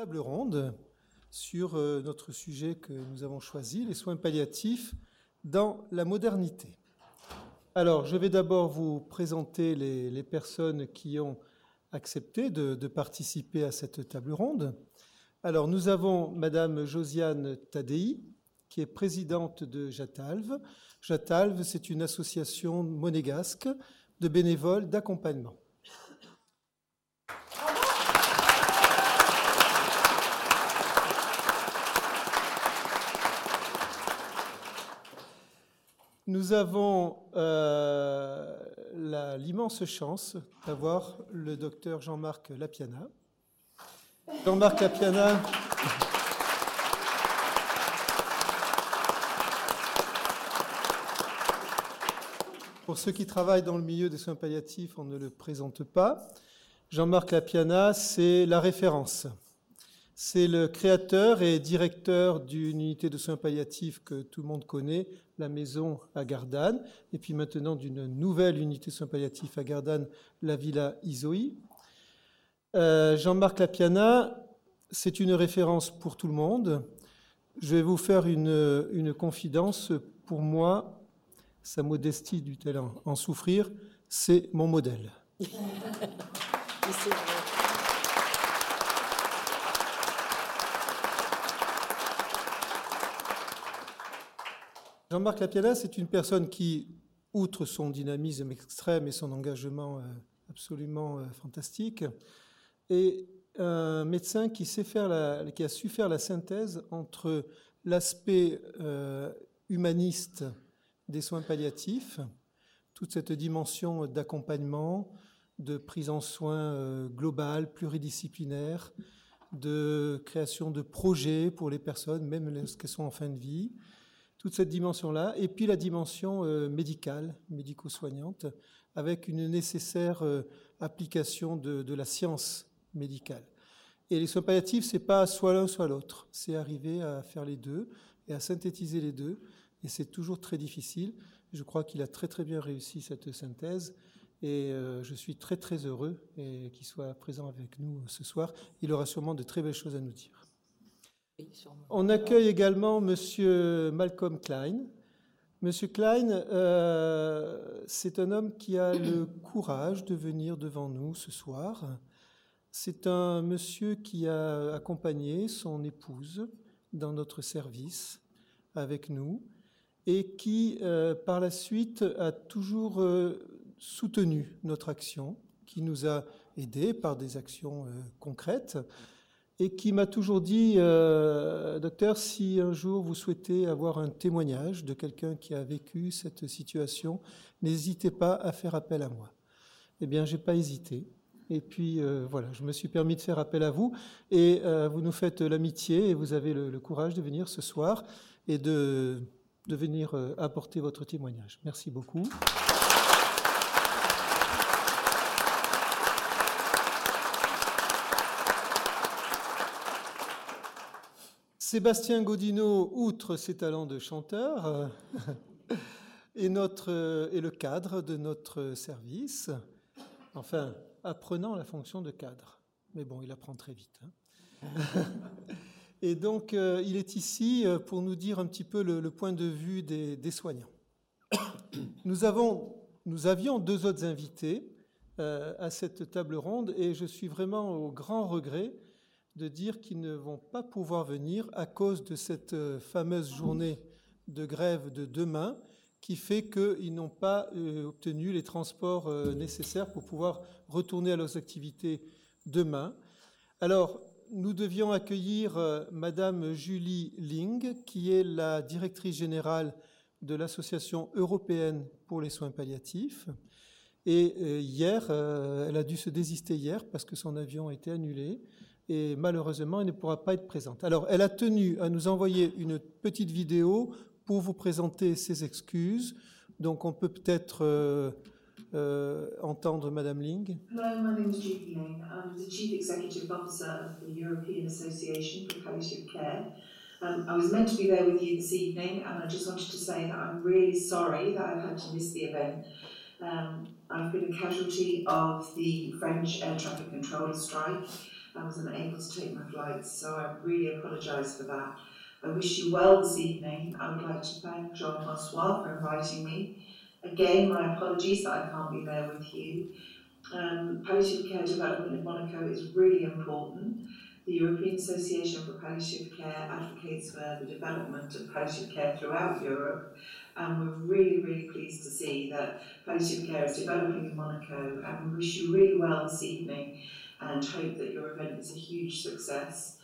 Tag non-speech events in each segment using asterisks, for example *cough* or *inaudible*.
table ronde sur euh, notre sujet que nous avons choisi, les soins palliatifs dans la modernité. Alors, je vais d'abord vous présenter les, personnes qui ont accepté de, de, participer à cette table ronde. Alors, nous avons Madame Josiane Tadei, qui est présidente de Jatalve. Jatalve, c'est une association monégasque de bénévoles d'accompagnement. Nous avons euh, l'immense chance d'avoir le docteur Jean-Marc Lapiana. Jean-Marc Lapiana. Pour ceux qui travaillent dans le milieu des soins palliatifs, on ne le présente pas. Jean-Marc Lapiana, c'est la référence. C'est le créateur et directeur d'une unité de soins palliatifs que tout le monde connaît, la maison à Gardanne, et puis maintenant d'une nouvelle unité de soins palliatifs à Gardanne, la Villa Isoi. Euh, Jean-Marc Lapiana, c'est une référence pour tout le monde. Je vais vous faire une, une confidence. Pour moi, sa modestie du talent en souffrir, c'est mon modèle. *laughs* Jean-Marc Lapiana, c'est une personne qui, outre son dynamisme extrême et son engagement euh, absolument euh, fantastique, est un médecin qui, sait faire qui a su faire la synthèse entre l'aspect euh, humaniste des soins palliatifs, toute cette dimension d'accompagnement, de prise en soins globale, pluridisciplinaire, de création de projets pour les personnes, même lorsqu'elles sont en fin de vie, toute cette dimension-là, et puis la dimension euh, médicale, médico-soignante, avec une nécessaire euh, application de, la science médicale. Et les soins palliatifs, c'est pas soit l'un, soit l'autre. C'est arriver à faire les deux et à synthétiser les deux. Et c'est toujours très difficile. Je crois qu'il a très très bien réussi cette synthèse. Et euh, je suis très très heureux qu'il soit présent avec nous ce soir. Il aura sûrement de très belles choses à nous dire. On accueille également Monsieur Malcolm Klein. Monsieur Klein, euh, c'est un homme qui a le courage de venir devant nous ce soir. C'est un monsieur qui a accompagné son épouse dans notre service avec nous et qui, euh, par la suite, a toujours euh, soutenu notre action, qui nous a aidés par des actions concrètes et qui m'a toujours dit, euh, docteur, si un jour vous souhaitez avoir un témoignage de quelqu'un qui a vécu cette situation, n'hésitez pas à faire appel à moi. Eh bien, j'ai pas hésité. Et puis euh, voilà, je me suis permis de faire appel à vous et euh, vous nous faites l'amitié et vous avez le, le, courage de venir ce soir et de, de venir apporter votre témoignage. Merci beaucoup. Sébastien Godineau, outre ses talents de chanteur, *laughs* est, notre, est le cadre de notre service, enfin, apprenant la fonction de cadre. Mais bon, il apprend très vite. Hein. *laughs* Et donc, euh, il est ici euh, pour nous dire un petit peu le, point de vue des, soignants. *coughs* Nous, avons, nous, avions deux autres invités euh, à cette table ronde et je suis vraiment au grand regret de dire qu'ils ne vont pas pouvoir venir à cause de cette euh, fameuse journée de grève de demain qui fait qu'ils n'ont pas euh, obtenu les transports euh, nécessaires pour pouvoir retourner à leurs activités demain. Alors, nous devions accueillir Madame Julie Ling, qui est la directrice générale de l'Association européenne pour les soins palliatifs. Et hier, elle a dû se désister hier parce que son avion a été annulé et malheureusement, elle ne pourra pas être présente. Alors, elle a tenu à nous envoyer une petite vidéo pour vous présenter ses excuses. Donc, on peut peut-être euh, euh, entendre Madame Ling. Hello, my name is Julie Ling. I'm the Chief Executive Officer of the European Association for Palliative Care. Um, I was meant to be there with you this evening, and I just wanted to say that I'm really sorry that I've had to miss the event. Um, I've been a casualty of the French air traffic controller strike. I wasn't able to take my flights, so I really apologise for that. I wish you well this evening. I would like to thank Jean Francois for inviting me. Again, my apologies that I can't be there with you. Um, palliative care development in Monaco is really important. The European Association for Palliative Care advocates for the development of palliative care throughout Europe, and we're really, really pleased to see that palliative care is developing in Monaco, and we wish you really well this evening and hope that your event is a huge success.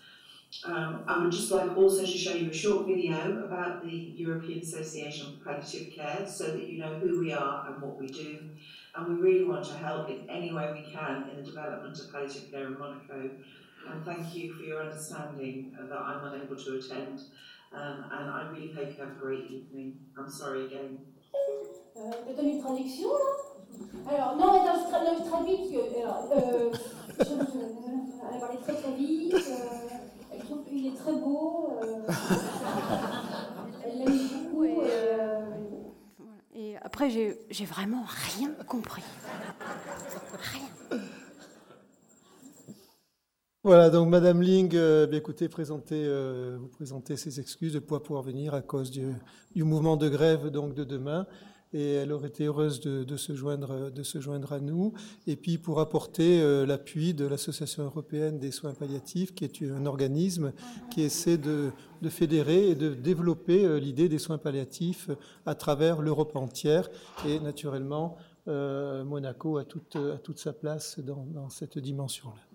Um, I would just like also to show you a short video about the European Association for Palliative Care so that you know who we are and what we do. And we really want to help in any way we can in the development of palliative care in Monaco. And thank you for your understanding that I'm unable to attend. Um, and I really hope you have a great evening. I'm sorry again. Euh, je donne une traduction là Alors, non, mais non, je, tra non, je traduis parce que. Alors, euh, je, je, elle a parlé très très vite. Euh, elle trouve qu'il est très beau. Euh, elle l'aime beaucoup. Et, euh, et après, j'ai vraiment rien compris. Rien. Voilà, donc Madame Ling, euh, bien écoutez, présentez, euh, vous présentez ses excuses de pouvoir pouvoir venir à cause du, du, mouvement de grève donc de demain. Et elle aurait été heureuse de, se, joindre, à nous. Et puis pour apporter euh, l'appui de l'Association européenne des soins palliatifs, qui est un organisme qui essaie de, fédérer et de développer euh, l'idée des soins palliatifs à travers l'Europe entière. Et naturellement, euh, Monaco a toute, sa place dans cette dimension-là.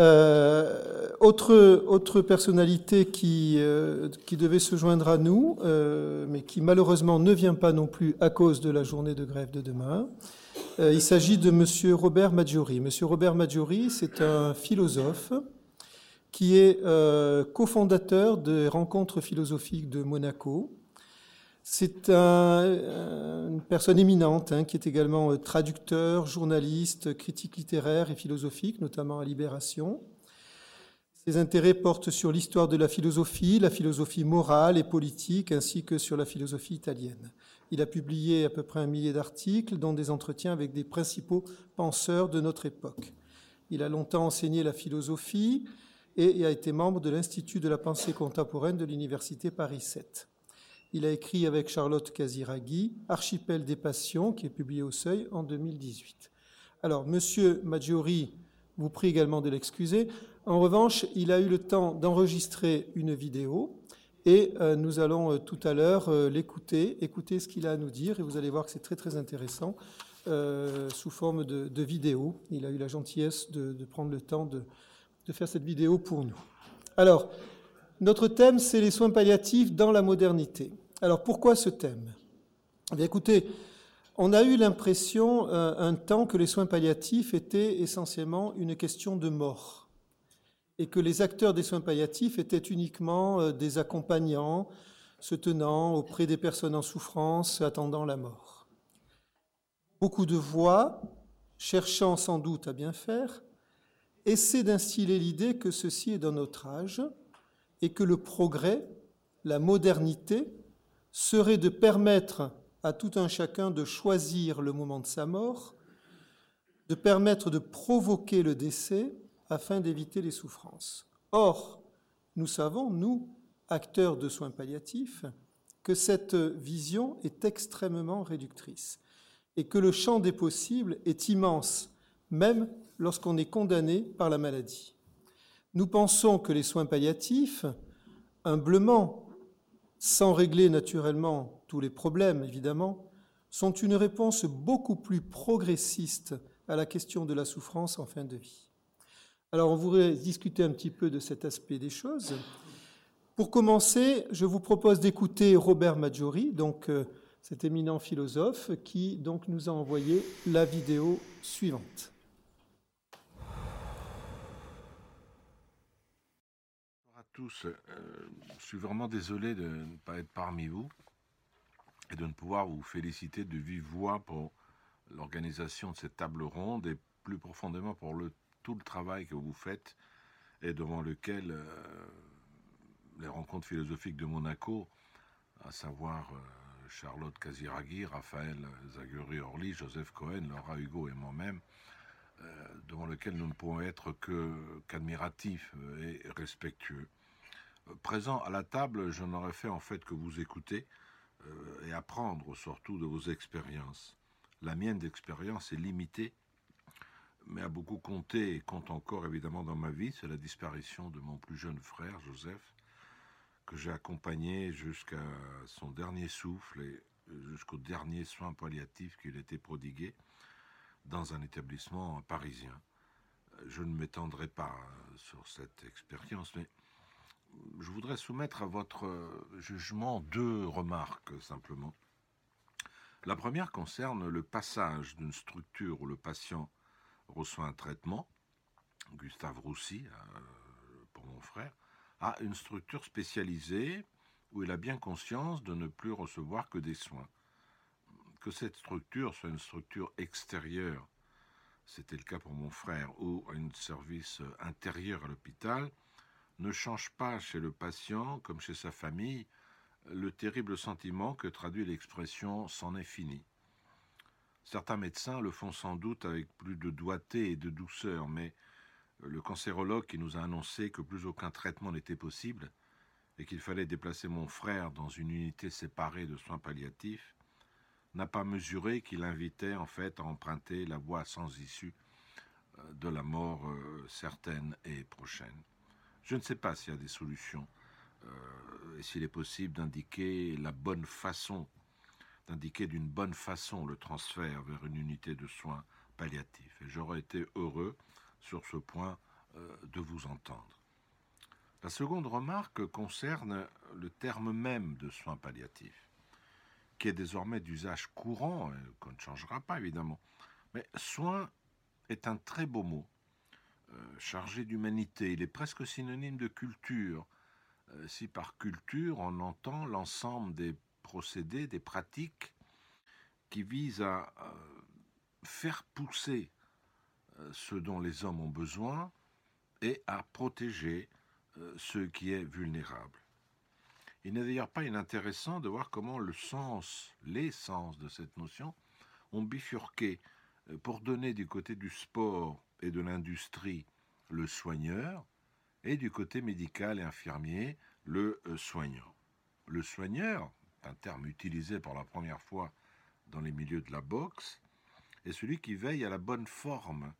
Euh, autre, autre personnalité qui, euh, qui devait se joindre à nous, euh, mais qui malheureusement ne vient pas non plus à cause de la journée de grève de demain. Il s'agit de Monsieur Robert Maggiori. Monsieur Robert Maggiori, c'est un philosophe qui est cofondateur des rencontres philosophiques de Monaco. C'est un, une personne éminente hein, qui est également euh, traducteur, journaliste, critique littéraire et philosophique, notamment à Libération. Ses intérêts portent sur l'histoire de la philosophie, la philosophie morale et politique, ainsi que sur la philosophie italienne. Il a publié à peu près un millier d'articles, dont des entretiens avec des principaux penseurs de notre époque. Il a longtemps enseigné la philosophie et a été membre de l'Institut de la pensée contemporaine de l'Université Paris 7. Il a écrit avec Charlotte Casiraghi Archipel des passions, qui est publié au Seuil en 2018. Alors, Monsieur Maggiori vous prie également de l'excuser. En revanche, il a eu le temps d'enregistrer une vidéo et euh, nous allons euh, tout à l'heure euh, l'écouter, écouter ce qu'il a à nous dire et vous allez voir que c'est très très intéressant sous forme de, vidéo. Il a eu la gentillesse de, prendre le temps de faire cette vidéo pour nous. Alors, notre thème, c'est les soins palliatifs dans la modernité. Alors pourquoi ce thème? Eh Écoutez, on a eu l'impression euh, un temps que les soins palliatifs étaient essentiellement une question de mort et que les acteurs des soins palliatifs étaient uniquement euh, des accompagnants se tenant auprès des personnes en souffrance attendant la mort. Beaucoup de voix, cherchant sans doute à bien faire, essaient d'instiller l'idée que ceci est dans notre âge et que le progrès, la modernité, serait de permettre à tout un chacun de choisir le moment de sa mort, de permettre de provoquer le décès afin d'éviter les souffrances. Or, nous savons, nous, acteurs de soins palliatifs, que cette vision est extrêmement réductrice et que le champ des possibles est immense, même lorsqu'on est condamné par la maladie. Nous pensons que les soins palliatifs, humblement, sans régler naturellement tous les problèmes, évidemment, sont une réponse beaucoup plus progressiste à la question de la souffrance en fin de vie. Alors, on voudrait discuter un petit peu de cet aspect des choses. Pour commencer, je vous propose d'écouter Robert Maggiori, donc euh, cet éminent philosophe, qui nous a envoyé la vidéo suivante. Tous, euh, je suis vraiment désolé de ne pas être parmi vous et de ne pouvoir vous féliciter de vive voix pour l'organisation de cette table ronde et plus profondément pour le, tout le travail que vous faites et devant lequel euh, les rencontres philosophiques de Monaco, à savoir euh, Charlotte Casiraghi, Raphaël Zaguri-Orly, Joseph Cohen, Laura Hugo et moi-même, devant lequel nous ne pouvons être qu'admiratifs et respectueux. Présent à la table, je n'aurais fait en fait que vous écouter et apprendre surtout de vos expériences. La mienne d'expérience est limitée, mais a beaucoup compté et compte encore évidemment dans ma vie. C'est la disparition de mon plus jeune frère, Joseph, que j'ai accompagné jusqu'à son dernier souffle et jusqu'au dernier soin palliatif qu'il était prodigué dans un établissement parisien. Je ne m'étendrai pas sur cette expérience, mais je voudrais soumettre à votre jugement deux remarques simplement. La première concerne le passage d'une structure où le patient reçoit un traitement, Gustave Roussy, euh, pour mon frère, à une structure spécialisée où il a bien conscience de ne plus recevoir que des soins. Que cette structure soit une structure extérieure, c'était le cas pour mon frère, ou un service intérieur à l'hôpital, ne change pas chez le patient, comme chez sa famille, le terrible sentiment que traduit l'expression c'en est fini. Certains médecins le font sans doute avec plus de doigté et de douceur, mais le cancérologue qui nous a annoncé que plus aucun traitement n'était possible et qu'il fallait déplacer mon frère dans une unité séparée de soins palliatifs n'a pas mesuré qu'il invitait en fait à emprunter la voie sans issue euh, de la mort euh, certaine et prochaine. Je ne sais pas s'il y a des solutions euh, et s'il est possible d'indiquer la bonne façon, d'indiquer d'une bonne façon le transfert vers une unité de soins palliatifs. Et j'aurais été heureux sur ce point euh, de vous entendre. La seconde remarque concerne le terme même de soins palliatifs, qui est désormais d'usage courant, qu'on ne changera pas évidemment. Mais soins est un très beau mot, chargé d'humanité. Il est presque synonyme de culture, euh, si par culture on entend l'ensemble des procédés, des pratiques qui visent à euh, faire pousser euh, ce dont les hommes ont besoin et à protéger ce qui est vulnérable. Il n'est d'ailleurs pas inintéressant de voir comment le sens, les sens de cette notion ont bifurqué pour donner du côté du sport et de l'industrie le soigneur, et du côté médical et infirmier, le euh, soignant. Le soigneur, un terme utilisé pour la première fois dans les milieux de la boxe, est celui qui veille à la bonne forme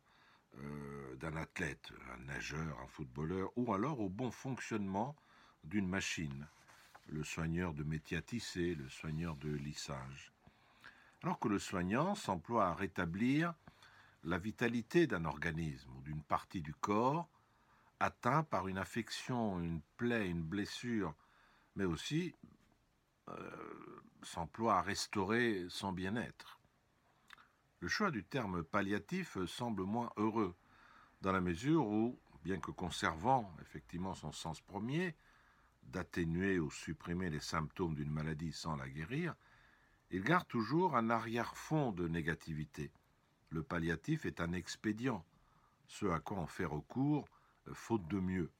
euh, d'un athlète, un nageur, un footballeur, ou alors au bon fonctionnement d'une machine. Le soigneur de métier à tisser, le soigneur de lissage. Alors que le soignant s'emploie à rétablir la vitalité d'un organisme ou d'une partie du corps atteint par une affection, une plaie, une blessure, mais aussi euh, s'emploie à restaurer son bien-être. Le choix du terme palliatif semble moins heureux, dans la mesure où, bien que conservant effectivement son sens premier, d'atténuer ou supprimer les symptômes d'une maladie sans la guérir, il garde toujours un arrière-fond de négativité. Le palliatif est un expédient, ce à quoi on fait recours faute de mieux.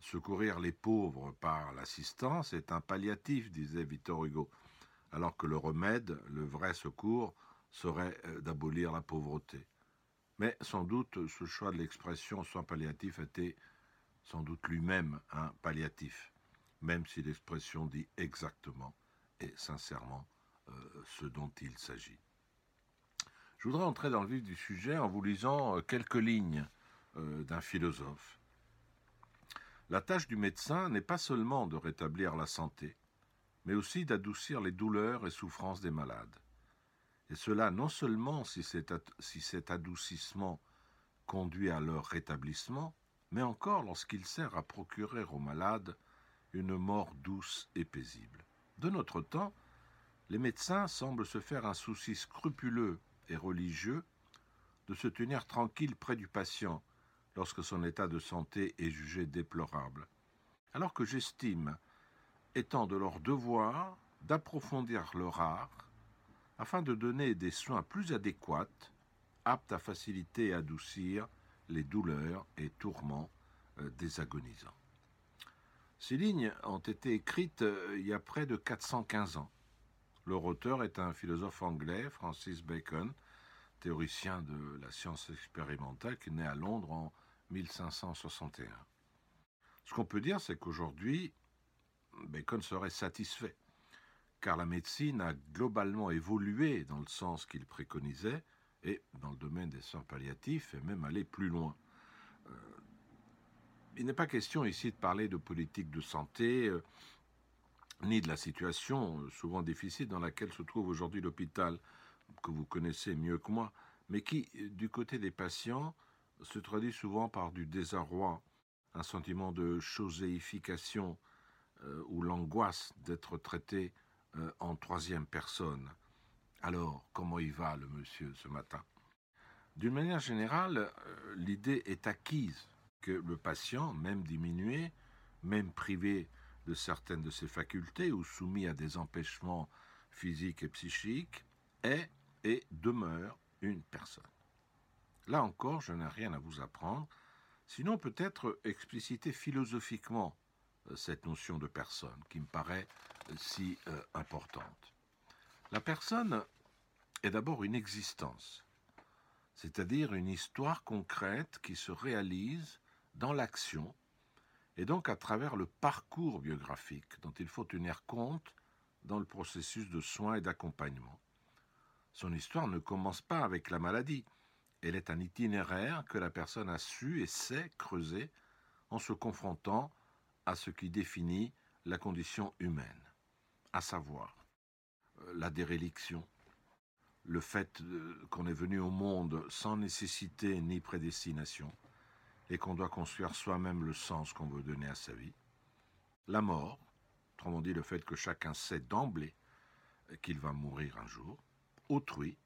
Secourir les pauvres par l'assistance est un palliatif, disait Victor Hugo, alors que le remède, le vrai secours, serait euh, d'abolir la pauvreté. Mais sans doute ce choix de l'expression soin palliatif était sans doute lui-même un palliatif, même si l'expression dit exactement et sincèrement euh, ce dont il s'agit. Je voudrais entrer dans le vif du sujet en vous lisant euh, quelques lignes euh, d'un philosophe. La tâche du médecin n'est pas seulement de rétablir la santé, mais aussi d'adoucir les douleurs et souffrances des malades. Et cela non seulement si cet, si cet adoucissement conduit à leur rétablissement, mais encore lorsqu'il sert à procurer aux malades une mort douce et paisible. De notre temps, les médecins semblent se faire un souci scrupuleux et religieux de se tenir tranquilles près du patient lorsque son état de santé est jugé déplorable, alors que j'estime étant de leur devoir d'approfondir leur art afin de donner des soins plus adéquats, aptes à faciliter et adoucir les douleurs et tourments euh, des agonisants. Ces lignes ont été écrites euh, il y a près de 415 ans. Leur auteur est un philosophe anglais, Francis Bacon, théoricien de la science expérimentale, qui né à Londres en 1561. Ce qu'on peut dire, c'est qu'aujourd'hui, Bacon serait satisfait, car la médecine a globalement évolué dans le sens qu'il préconisait, et dans le domaine des soins palliatifs, et même aller plus loin. Euh, il n'est pas question ici de parler de politique de santé, euh, ni de la situation euh, souvent difficile dans laquelle se trouve aujourd'hui l'hôpital, que vous connaissez mieux que moi, mais qui, du côté des patients, se traduit souvent par du désarroi, un sentiment de choséification euh, ou l'angoisse d'être traité euh, en troisième personne. Alors, comment il va le monsieur ce matin? D'une manière générale, euh, l'idée est acquise que le patient, même diminué, même privé de certaines de ses facultés ou soumis à des empêchements physiques et psychiques, est et demeure une personne. Là encore, je n'ai rien à vous apprendre, sinon peut-être expliciter philosophiquement euh, cette notion de personne qui me paraît euh, si euh, importante. La personne est d'abord une existence, c'est-à-dire une histoire concrète qui se réalise dans l'action et donc à travers le parcours biographique dont il faut tenir compte dans le processus de soins et d'accompagnement. Son histoire ne commence pas avec la maladie, elle est un itinéraire que la personne a su et sait creuser en se confrontant à ce qui définit la condition humaine, à savoir euh, la déréliction, le fait euh, qu'on est venu au monde sans nécessité ni prédestination, et qu'on doit construire soi-même le sens qu'on veut donner à sa vie, la mort, autrement dit le fait que chacun sait d'emblée qu'il va mourir un jour, autrui,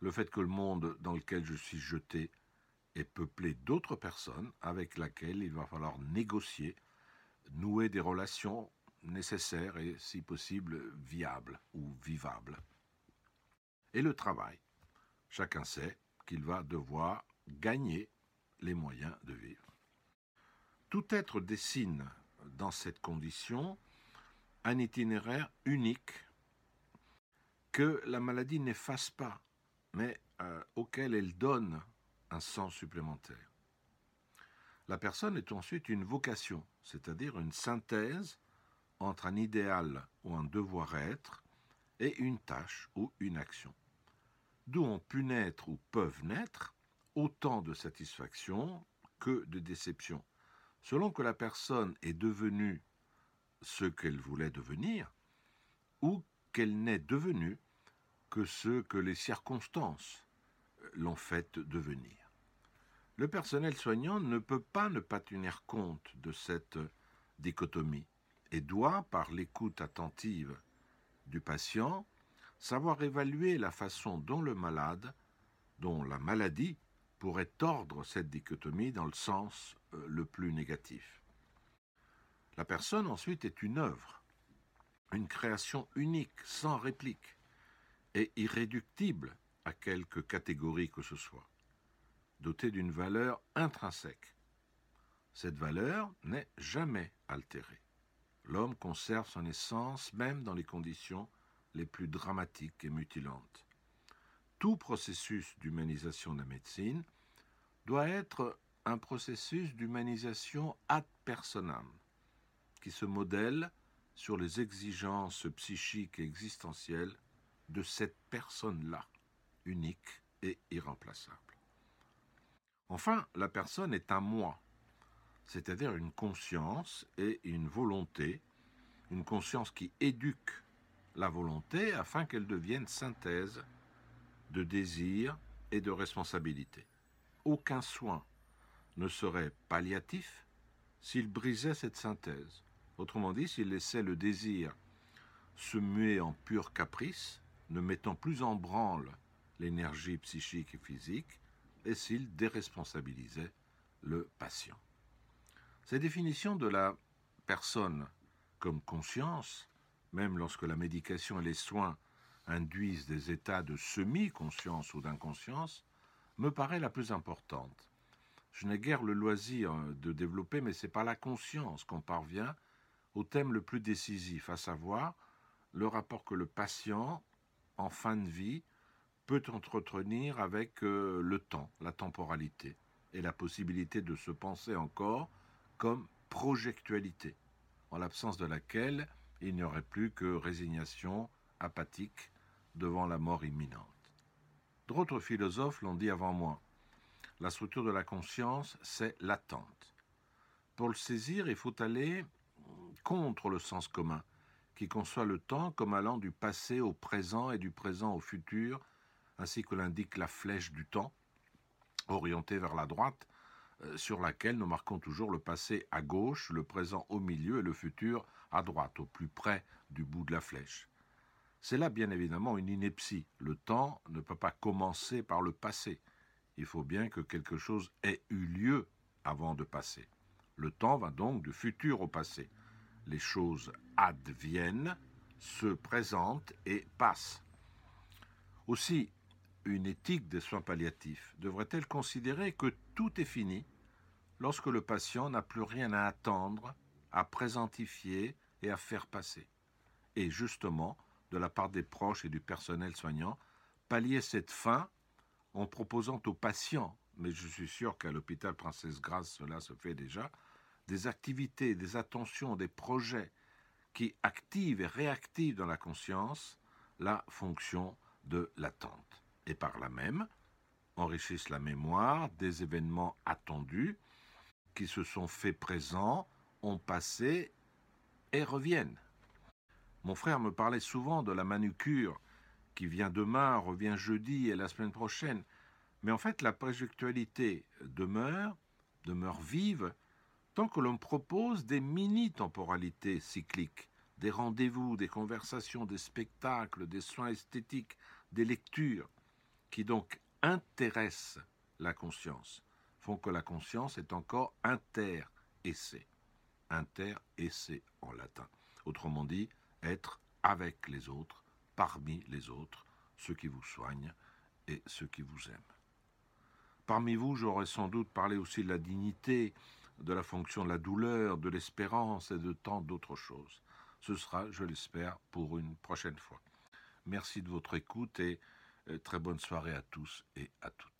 le fait que le monde dans lequel je suis jeté est peuplé d'autres personnes avec lesquelles il va falloir négocier, nouer des relations nécessaires et, si possible, viables ou vivables. Et le travail. Chacun sait qu'il va devoir gagner les moyens de vivre. Tout être dessine dans cette condition un itinéraire unique que la maladie n'efface pas, mais euh, auquel elle donne un sens supplémentaire. La personne est ensuite une vocation, c'est-à-dire une synthèse entre un idéal ou un devoir-être et une tâche ou une action, d'où ont pu naître ou peuvent naître autant de satisfaction que de déception, selon que la personne est devenue ce qu'elle voulait devenir, ou qu'elle n'est devenue que ce que les circonstances l'ont fait devenir. Le personnel soignant ne peut pas ne pas tenir compte de cette dichotomie et doit, par l'écoute attentive du patient, savoir évaluer la façon dont le malade, dont la maladie pourrait tordre cette dichotomie dans le sens euh, le plus négatif. La personne ensuite est une œuvre, une création unique, sans réplique, et irréductible à quelque catégorie que ce soit, dotée d'une valeur intrinsèque. Cette valeur n'est jamais altérée. L'homme conserve son essence même dans les conditions les plus dramatiques et mutilantes tout processus d'humanisation de la médecine doit être un processus d'humanisation ad personam, qui se modèle sur les exigences psychiques et existentielles de cette personne-là, unique et irremplaçable. Enfin, la personne est un moi, c'est-à-dire une conscience et une volonté, une conscience qui éduque la volonté afin qu'elle devienne synthèse de désir et de responsabilité. Aucun soin ne serait palliatif s'il brisait cette synthèse. Autrement dit, s'il laissait le désir se muer en pur caprice, ne mettant plus en branle l'énergie psychique et physique, et s'il déresponsabilisait le patient. Cette définition de la personne comme conscience, même lorsque la médication et les soins induisent des états de semi-conscience ou d'inconscience, me paraît la plus importante. Je n'ai guère le loisir de développer, mais c'est par la conscience qu'on parvient au thème le plus décisif, à savoir le rapport que le patient, en fin de vie, peut entretenir avec euh, le temps, la temporalité, et la possibilité de se penser encore comme projectualité, en l'absence de laquelle il n'y aurait plus que résignation apathique devant la mort imminente. D'autres philosophes l'ont dit avant moi. La structure de la conscience, c'est l'attente. Pour le saisir, il faut aller contre le sens commun, qui conçoit le temps comme allant du passé au présent et du présent au futur, ainsi que l'indique la flèche du temps, orientée vers la droite, euh, sur laquelle nous marquons toujours le passé à gauche, le présent au milieu et le futur à droite, au plus près du bout de la flèche. C'est là bien évidemment une ineptie. Le temps ne peut pas commencer par le passé. Il faut bien que quelque chose ait eu lieu avant de passer. Le temps va donc du futur au passé. Les choses adviennent, se présentent et passent. Aussi, une éthique des soins palliatifs devrait-elle considérer que tout est fini lorsque le patient n'a plus rien à attendre, à présentifier et à faire passer? Et justement, de la part des proches et du personnel soignant, pallier cette fin en proposant aux patients, mais je suis sûr qu'à l'hôpital Princesse Grâce cela se fait déjà, des activités, des attentions, des projets qui activent et réactivent dans la conscience la fonction de l'attente et par là même enrichissent la mémoire des événements attendus qui se sont faits présents, ont passé et reviennent. Mon frère me parlait souvent de la manucure qui vient demain, revient jeudi et la semaine prochaine. Mais en fait, la projectualité demeure, demeure vive, tant que l'on propose des mini-temporalités cycliques, des rendez-vous, des conversations, des spectacles, des soins esthétiques, des lectures, qui donc intéressent la conscience, font que la conscience est encore inter-essai. Inter-essai en latin. Autrement dit, être avec les autres, parmi les autres, ceux qui vous soignent et ceux qui vous aiment. Parmi vous, j'aurais sans doute parlé aussi de la dignité, de la fonction de la douleur, de l'espérance et de tant d'autres choses. Ce sera, je l'espère, pour une prochaine fois. Merci de votre écoute et euh, très bonne soirée à tous et à toutes.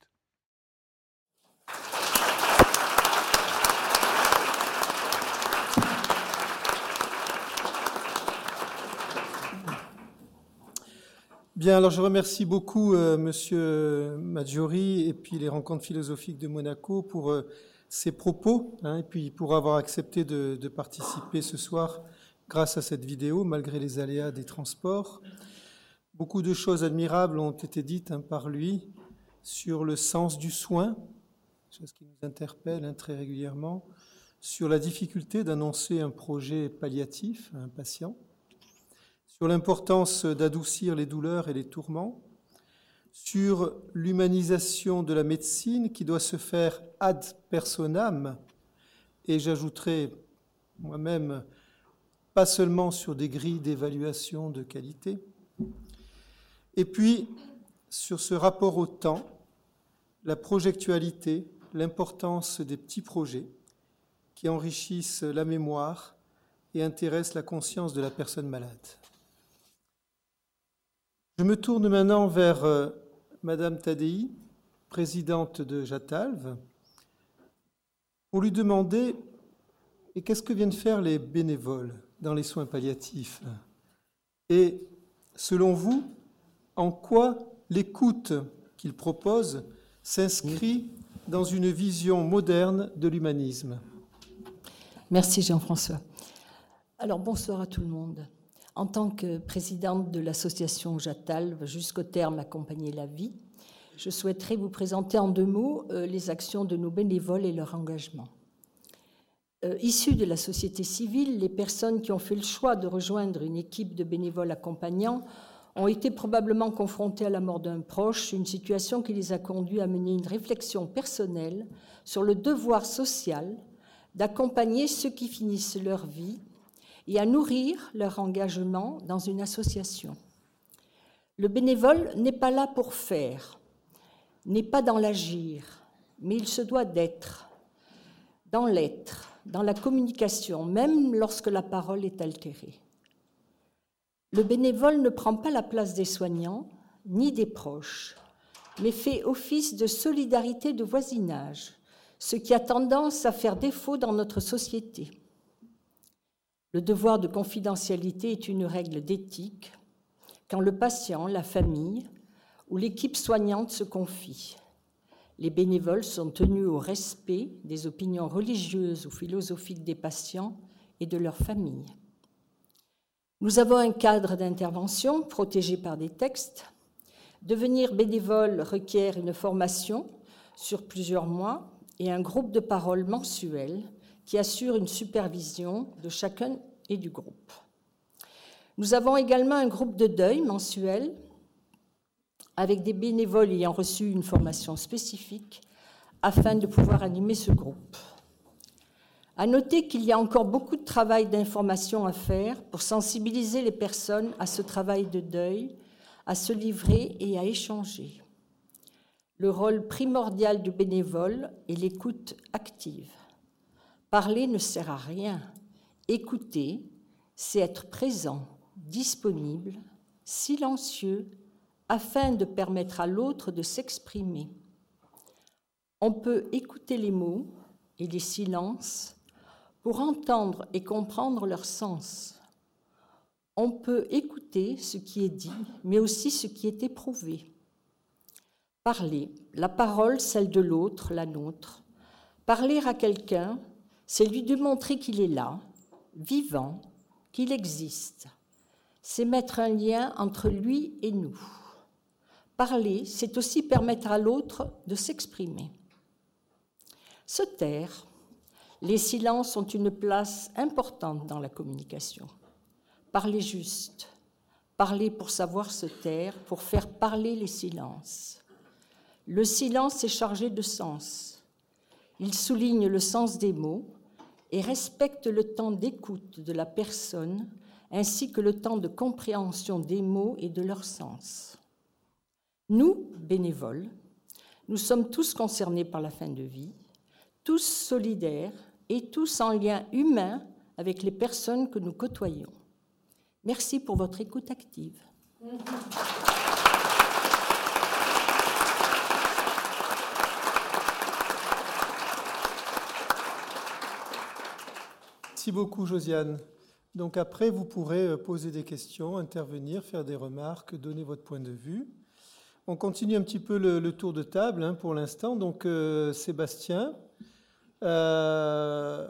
Bien, alors je remercie beaucoup. Euh, Monsieur Maggiori et puis les rencontres philosophiques de Monaco pour euh, ces propos hein, et puis pour avoir accepté de, de, participer ce soir grâce à cette vidéo malgré les aléas des transports. Beaucoup de choses admirables ont été dites hein, par lui sur le sens du soin, chose qui nous interpelle hein, très régulièrement, sur la difficulté d'annoncer un projet palliatif à un patient, sur l'importance d'adoucir les douleurs et les tourments, sur l'humanisation de la médecine qui doit se faire ad personam, et j'ajouterai moi-même pas seulement sur des grilles d'évaluation de qualité, et puis, sur ce rapport au temps, la projectualité, l'importance des petits projets qui enrichissent la mémoire et intéressent la conscience de la personne malade. Je me tourne maintenant vers euh, Madame Tadei, présidente de Jatalve, pour lui demander et qu'est-ce que viennent faire les bénévoles dans les soins palliatifs? Et selon vous, en quoi l'écoute qu'il propose s'inscrit dans une vision moderne de l'humanisme? Merci Jean-François. Alors bonsoir à tout le monde. En tant que présidente de l'association Jatalve, jusqu'au terme Accompagner la vie, je souhaiterais vous présenter en deux mots euh, les actions de nos bénévoles et leur engagement. Euh, issus de la société civile, les personnes qui ont fait le choix de rejoindre une équipe de bénévoles accompagnants ont été probablement confrontés à la mort d'un proche, une situation qui les a conduits à mener une réflexion personnelle sur le devoir social d'accompagner ceux qui finissent leur vie et à nourrir leur engagement dans une association. Le bénévole n'est pas là pour faire, n'est pas dans l'agir, mais il se doit d'être, dans l'être, dans la communication, même lorsque la parole est altérée. Le bénévole ne prend pas la place des soignants ni des proches, mais fait office de solidarité de voisinage, ce qui a tendance à faire défaut dans notre société. Le devoir de confidentialité est une règle d'éthique quand le patient, la famille ou l'équipe soignante se confient. Les bénévoles sont tenus au respect des opinions religieuses ou philosophiques des patients et de leurs familles. Nous avons un cadre d'intervention protégé par des textes. Devenir bénévole requiert une formation sur plusieurs mois et un groupe de parole mensuel qui assure une supervision de chacun et du groupe. Nous avons également un groupe de deuil mensuel avec des bénévoles ayant reçu une formation spécifique afin de pouvoir animer ce groupe. À noter qu'il y a encore beaucoup de travail d'information à faire pour sensibiliser les personnes à ce travail de deuil, à se livrer et à échanger. Le rôle primordial du bénévole est l'écoute active. Parler ne sert à rien. Écouter, c'est être présent, disponible, silencieux, afin de permettre à l'autre de s'exprimer. On peut écouter les mots et les silences pour entendre et comprendre leur sens. On peut écouter ce qui est dit, mais aussi ce qui est éprouvé. Parler, la parole, celle de l'autre, la nôtre. Parler à quelqu'un, c'est lui démontrer qu'il est là, vivant, qu'il existe. C'est mettre un lien entre lui et nous. Parler, c'est aussi permettre à l'autre de s'exprimer. Se taire, les silences ont une place importante dans la communication. Parler juste, parler pour savoir se taire, pour faire parler les silences. Le silence est chargé de sens. Il souligne le sens des mots et respecte le temps d'écoute de la personne ainsi que le temps de compréhension des mots et de leur sens. Nous, bénévoles, nous sommes tous concernés par la fin de vie, tous solidaires et tous en lien humain avec les personnes que nous côtoyons. Merci pour votre écoute active. Merci beaucoup, Josiane. Donc après, vous pourrez euh, poser des questions, intervenir, faire des remarques, donner votre point de vue. On continue un petit peu le, tour de table hein, pour l'instant. Donc euh, Sébastien, euh,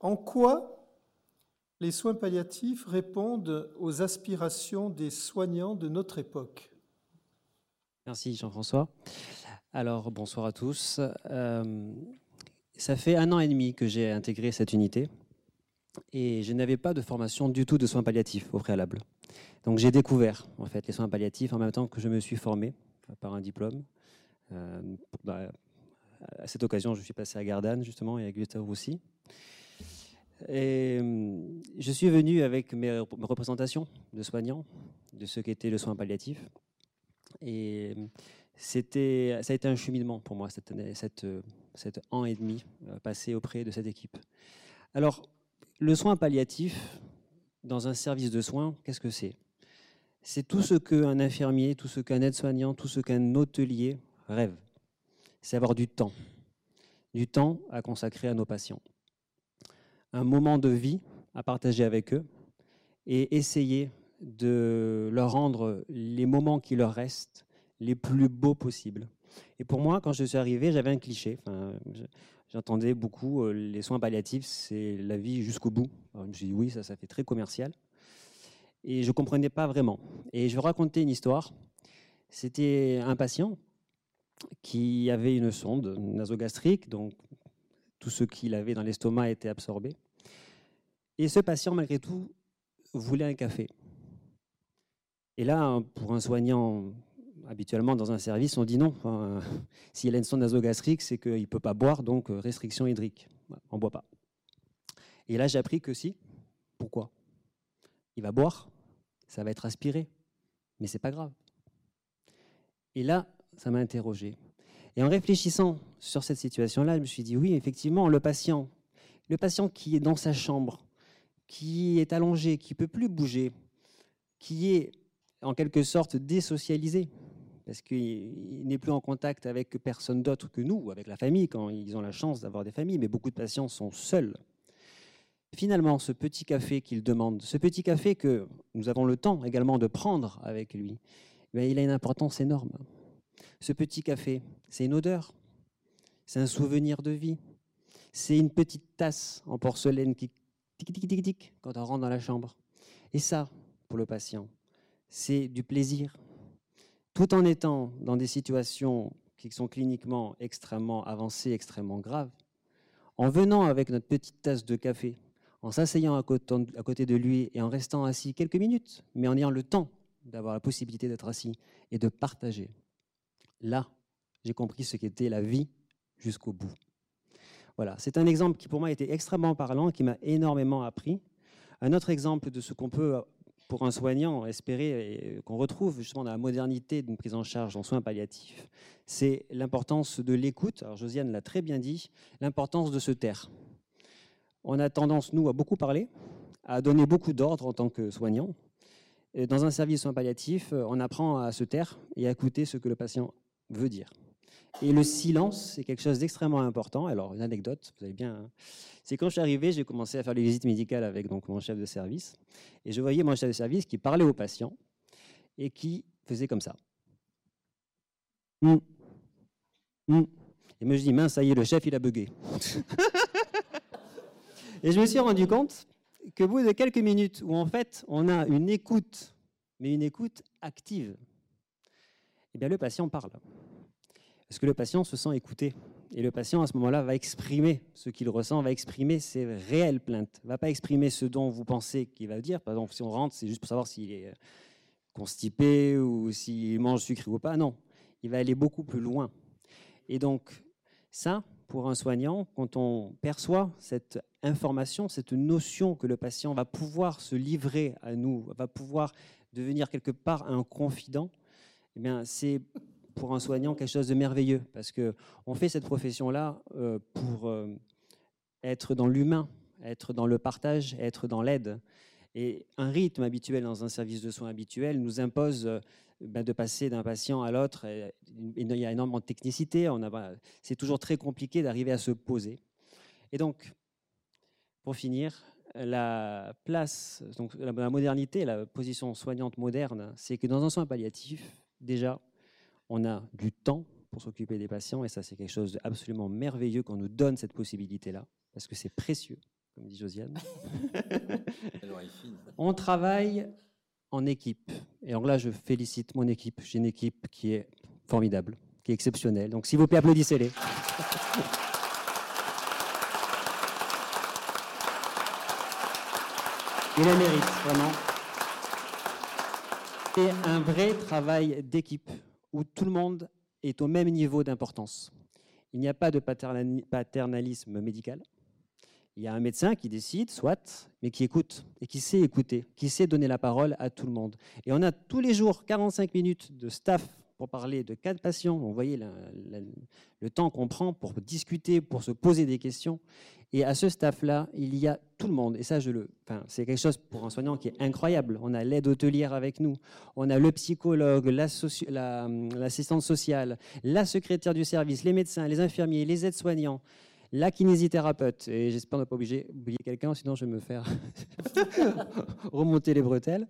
en quoi les soins palliatifs répondent aux aspirations des soignants de notre époque? Merci Jean-François. Alors bonsoir à tous. Ça fait un an et demi que j'ai intégré cette unité et je n'avais pas de formation du tout de soins palliatifs au préalable. Donc j'ai découvert en fait les soins palliatifs en même temps que je me suis formé par un diplôme. Euh, bah, à cette occasion, je suis passé à Gardanne, justement, et à Gustave aussi. Et hum, je suis venu avec mes représentations de soignants, de ce qu'était le soin palliatif. Et hum, c'était, ça a été un cheminement pour moi, cette, année, cet an et demi euh, passé auprès de cette équipe. Alors, le soin palliatif, dans un service de soins, qu'est-ce que c'est? C'est tout ce qu'un infirmier, tout ce qu'un aide-soignant, tout ce qu'un hôtelier rêve c'est avoir du temps, du temps à consacrer à nos patients, un moment de vie à partager avec eux et essayer de leur rendre les moments qui leur restent les plus beaux possibles. Et pour moi, quand je suis arrivé, j'avais un cliché. J'entendais beaucoup euh, les soins palliatifs, c'est la vie jusqu'au bout. je me suis dit oui, ça, ça fait très commercial. Et je ne comprenais pas vraiment. Et je vais raconter une histoire. C'était un patient qui avait une sonde nasogastrique, donc tout ce qu'il avait dans l'estomac était absorbé. Et ce patient, malgré tout, voulait un café. Et là, pour un soignant, habituellement dans un service, on dit non. *laughs* S'il a une sonde nasogastrique, c'est qu'il ne peut pas boire, donc euh, restriction hydrique. On ne boit pas. Et là, j'ai appris que si. Pourquoi? Il va boire, ça va être aspiré, mais c'est pas grave. Et là, ça m'a interrogé. Et en réfléchissant sur cette situation-là, je me suis dit, oui, effectivement, le patient, le patient qui est dans sa chambre, qui est allongé, qui ne peut plus bouger, qui est en quelque sorte désocialisé, parce qu'il n'est plus en contact avec personne d'autre que nous, avec la famille, quand ils ont la chance d'avoir des familles, mais beaucoup de patients sont seuls. Finalement, ce petit café qu'il demande, ce petit café que nous avons le temps également de prendre avec lui, eh il a une importance énorme. Ce petit café, c'est une odeur, c'est un souvenir de vie, c'est une petite tasse en porcelaine qui tic tic tic tic quand on rentre dans la chambre. Et ça, pour le patient, c'est du plaisir. Tout en étant dans des situations qui sont cliniquement extrêmement avancées, extrêmement graves, en venant avec notre petite tasse de café, en s'asseyant à côté de lui et en restant assis quelques minutes, mais en ayant le temps d'avoir la possibilité d'être assis et de partager. Là, j'ai compris ce qu'était la vie jusqu'au bout. Voilà, c'est un exemple qui pour moi était extrêmement parlant, qui m'a énormément appris. Un autre exemple de ce qu'on peut, pour un soignant, espérer et qu'on retrouve justement dans la modernité d'une prise en charge en soins palliatifs, c'est l'importance de l'écoute. Alors Josiane l'a très bien dit, l'importance de se taire. On a tendance, nous, à beaucoup parler, à donner beaucoup d'ordres en tant que soignant. Dans un service de soins palliatifs, on apprend à se taire et à écouter ce que le patient veut dire. Et le silence, c'est quelque chose d'extrêmement important. Alors, une anecdote, vous savez bien. Hein. C'est quand je suis arrivé, j'ai commencé à faire les visites médicales avec donc, mon chef de service. Et je voyais mon chef de service qui parlait aux patients et qui faisait comme ça. Hum. Hum. Et moi, je dis, mince, ça y est, le chef, il a bugué. *laughs* et je me suis rendu compte qu'au bout de quelques minutes où, en fait, on a une écoute, mais une écoute active, eh bien, le patient parle. Est-ce que le patient se sent écouté? Et le patient, à ce moment-là, va exprimer ce qu'il ressent, va exprimer ses réelles plaintes, va pas exprimer ce dont vous pensez qu'il va dire. Par exemple, si on rentre, c'est juste pour savoir s'il est euh, constipé ou s'il mange sucré ou pas. Non, il va aller beaucoup plus loin. Et donc, ça, pour un soignant, quand on perçoit cette information, cette notion que le patient va pouvoir se livrer à nous, va pouvoir devenir quelque part un confident, eh bien, c'est pour un soignant quelque chose de merveilleux, parce qu'on fait cette profession-là euh, pour euh, être dans l'humain, être dans le partage, être dans l'aide. Et un rythme habituel dans un service de soins habituel nous impose euh, ben, de passer d'un patient à l'autre. Il y a énormément de technicité, c'est toujours très compliqué d'arriver à se poser. Et donc, pour finir, la place, donc la modernité, la position soignante moderne, c'est que dans un soin palliatif, déjà, on a du temps pour s'occuper des patients et ça c'est quelque chose d'absolument merveilleux qu'on nous donne cette possibilité-là parce que c'est précieux, comme dit Josiane. *laughs* on travaille en équipe et donc là je félicite mon équipe. J'ai une équipe qui est formidable, qui est exceptionnelle. Donc s'il vous plaît applaudissez-les. Il la mérite, vraiment. C'est un vrai travail d'équipe où tout le monde est au même niveau d'importance. Il n'y a pas de paternalisme médical. Il y a un médecin qui décide, soit, mais qui écoute et qui sait écouter, qui sait donner la parole à tout le monde. Et on a tous les jours 45 minutes de staff pour parler de quatre patients. Vous voyez le temps qu'on prend pour discuter, pour se poser des questions. Et à ce staff-là, il y a tout le monde. Et ça, c'est quelque chose pour un soignant qui est incroyable. On a l'aide hôtelière avec nous, on a le psychologue, l'assistante sociale, la secrétaire du service, les médecins, les infirmiers, les aides-soignants, la kinésithérapeute. Et j'espère ne pas oublier quelqu'un, sinon je vais me faire *laughs* remonter les bretelles.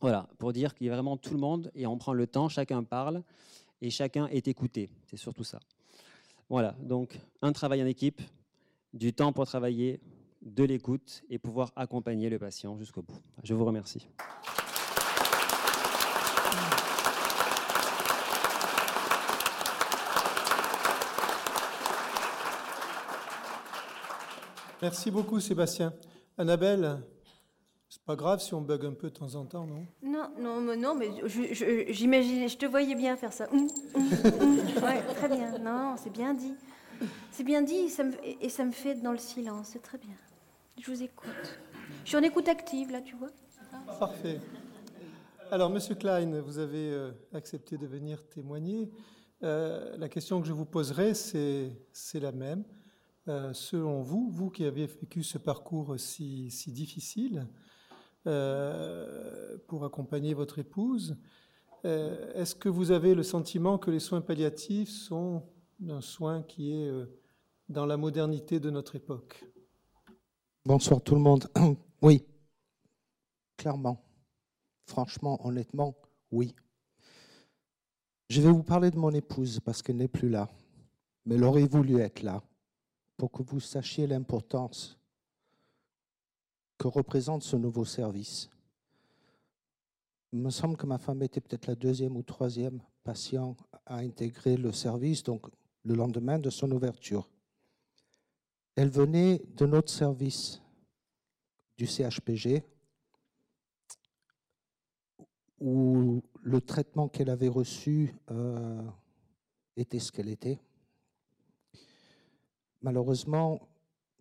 Voilà, pour dire qu'il y a vraiment tout le monde et on prend le temps, chacun parle et chacun est écouté. C'est surtout ça. Voilà, donc un travail en équipe, du temps pour travailler, de l'écoute et pouvoir accompagner le patient jusqu'au bout. Je vous remercie. Merci beaucoup Sébastien. Annabelle, c'est pas grave si on bug un peu de temps en temps, non? Non, non, mais, non, mais j'imagine, je, te voyais bien faire ça. Hum, hum, hum. très bien. Non, c'est bien dit. C'est bien dit et ça, me, fait dans le silence. C'est très bien. Je vous écoute. Je suis en écoute active, là, tu vois. Parfait. Alors, Monsieur Klein, vous avez euh, accepté de venir témoigner. Euh, la question que je vous poserai, c'est la même. Euh, selon vous, vous qui avez vécu ce parcours si, difficile, pour accompagner votre épouse. Est-ce que vous avez le sentiment que les soins palliatifs sont un soin qui est euh, dans la modernité de notre époque Bonsoir tout le monde. *clears throat* Oui, clairement, franchement, honnêtement, oui. Je vais vous parler de mon épouse parce qu'elle n'est plus là, mais elle aurait voulu être là pour que vous sachiez l'importance que représente ce nouveau service. Il me semble que ma femme était peut-être la deuxième ou troisième patient à intégrer le service, donc le lendemain de son ouverture. Elle venait de notre service du CHPG, où le traitement qu'elle avait reçu euh, était ce qu'elle était. Malheureusement,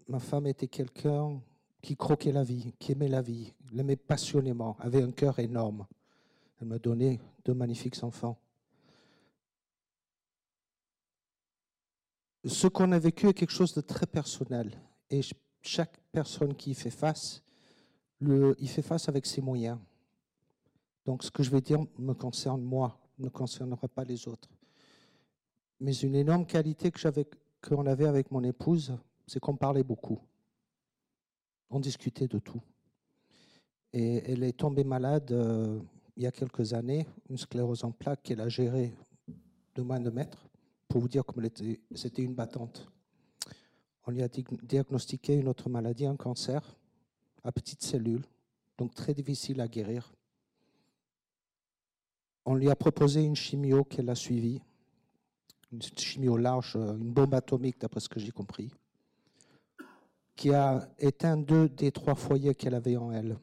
ma femme était quelqu'un qui croquait la vie, qui aimait la vie, l'aimait passionnément, avait un cœur énorme. Elle m'a donné deux magnifiques enfants. Ce qu'on a vécu est quelque chose de très personnel. Et chaque personne qui y fait face, il fait face avec ses moyens. Donc ce que je vais dire me concerne moi, ne concernera pas les autres. Mais une énorme qualité que j'avais, qu'on avait avec mon épouse, c'est qu'on parlait beaucoup. On discutait de tout. Et elle est tombée malade euh, il y a quelques années, une sclérose en plaques qu'elle a gérée de main de maître, pour vous dire comme c'était une battante. On lui a diagnostiqué une autre maladie, un cancer à petites cellules, donc très difficile à guérir. On lui a proposé une chimio qu'elle a suivie, une chimio large, une bombe atomique d'après ce que j'ai compris, qui a éteint deux des trois foyers qu'elle avait en elle.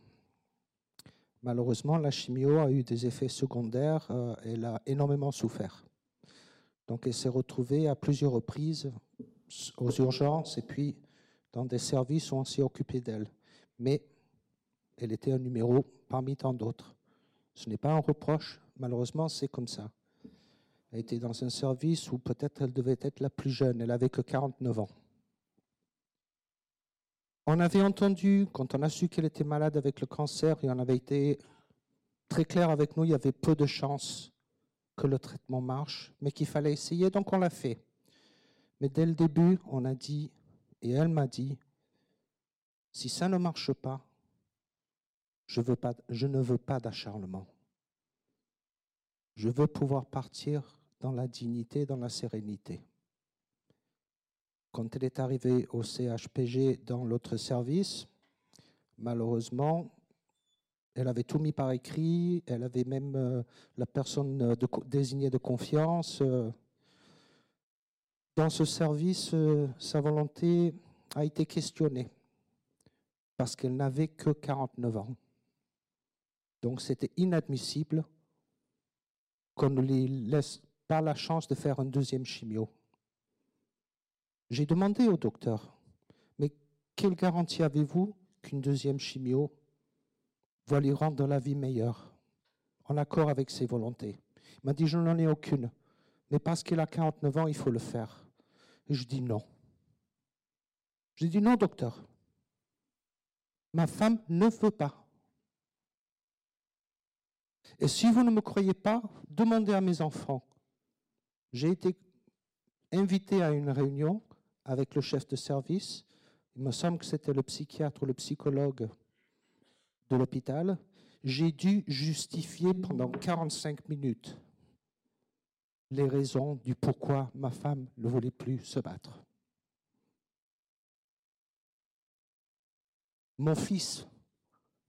Malheureusement, la chimio a eu des effets secondaires, euh, elle a énormément souffert. Donc elle s'est retrouvée à plusieurs reprises aux urgences et puis dans des services où on s'est occupé d'elle. Mais elle était un numéro parmi tant d'autres. Ce n'est pas un reproche, malheureusement c'est comme ça. Elle était dans un service où peut-être elle devait être la plus jeune, elle avait que 49 ans. On avait entendu, quand on a su qu'elle était malade avec le cancer, et on avait été très clair avec nous, il y avait peu de chances que le traitement marche, mais qu'il fallait essayer, donc on l'a fait. Mais dès le début, on a dit, et elle m'a dit, si ça ne marche pas, je, veux pas, je ne veux pas d'acharnement. Je veux pouvoir partir dans la dignité, dans la sérénité quand elle est arrivée au CHPG dans l'autre service, malheureusement, elle avait tout mis par écrit, elle avait même euh, la personne euh, désignée de confiance. Euh. Dans ce service, sa volonté a été questionnée parce qu'elle n'avait que 49 ans. Donc c'était inadmissible qu'on ne lui laisse pas la chance de faire un deuxième chimio. J'ai demandé au docteur, mais quelle garantie avez-vous qu'une deuxième chimio va lui rendre la vie meilleure, en accord avec ses volontés Il m'a dit, je n'en ai aucune, mais parce qu'il a 49 ans, il faut le faire. Et je dis non. J'ai dit non, docteur. Ma femme ne veut pas. Et si vous ne me croyez pas, demandez à mes enfants. J'ai été invité à une réunion avec le chef de service. Il me semble que c'était le psychiatre ou le psychologue de l'hôpital. J'ai dû justifier pendant 45 minutes les raisons du pourquoi ma femme ne voulait plus se battre. Mon fils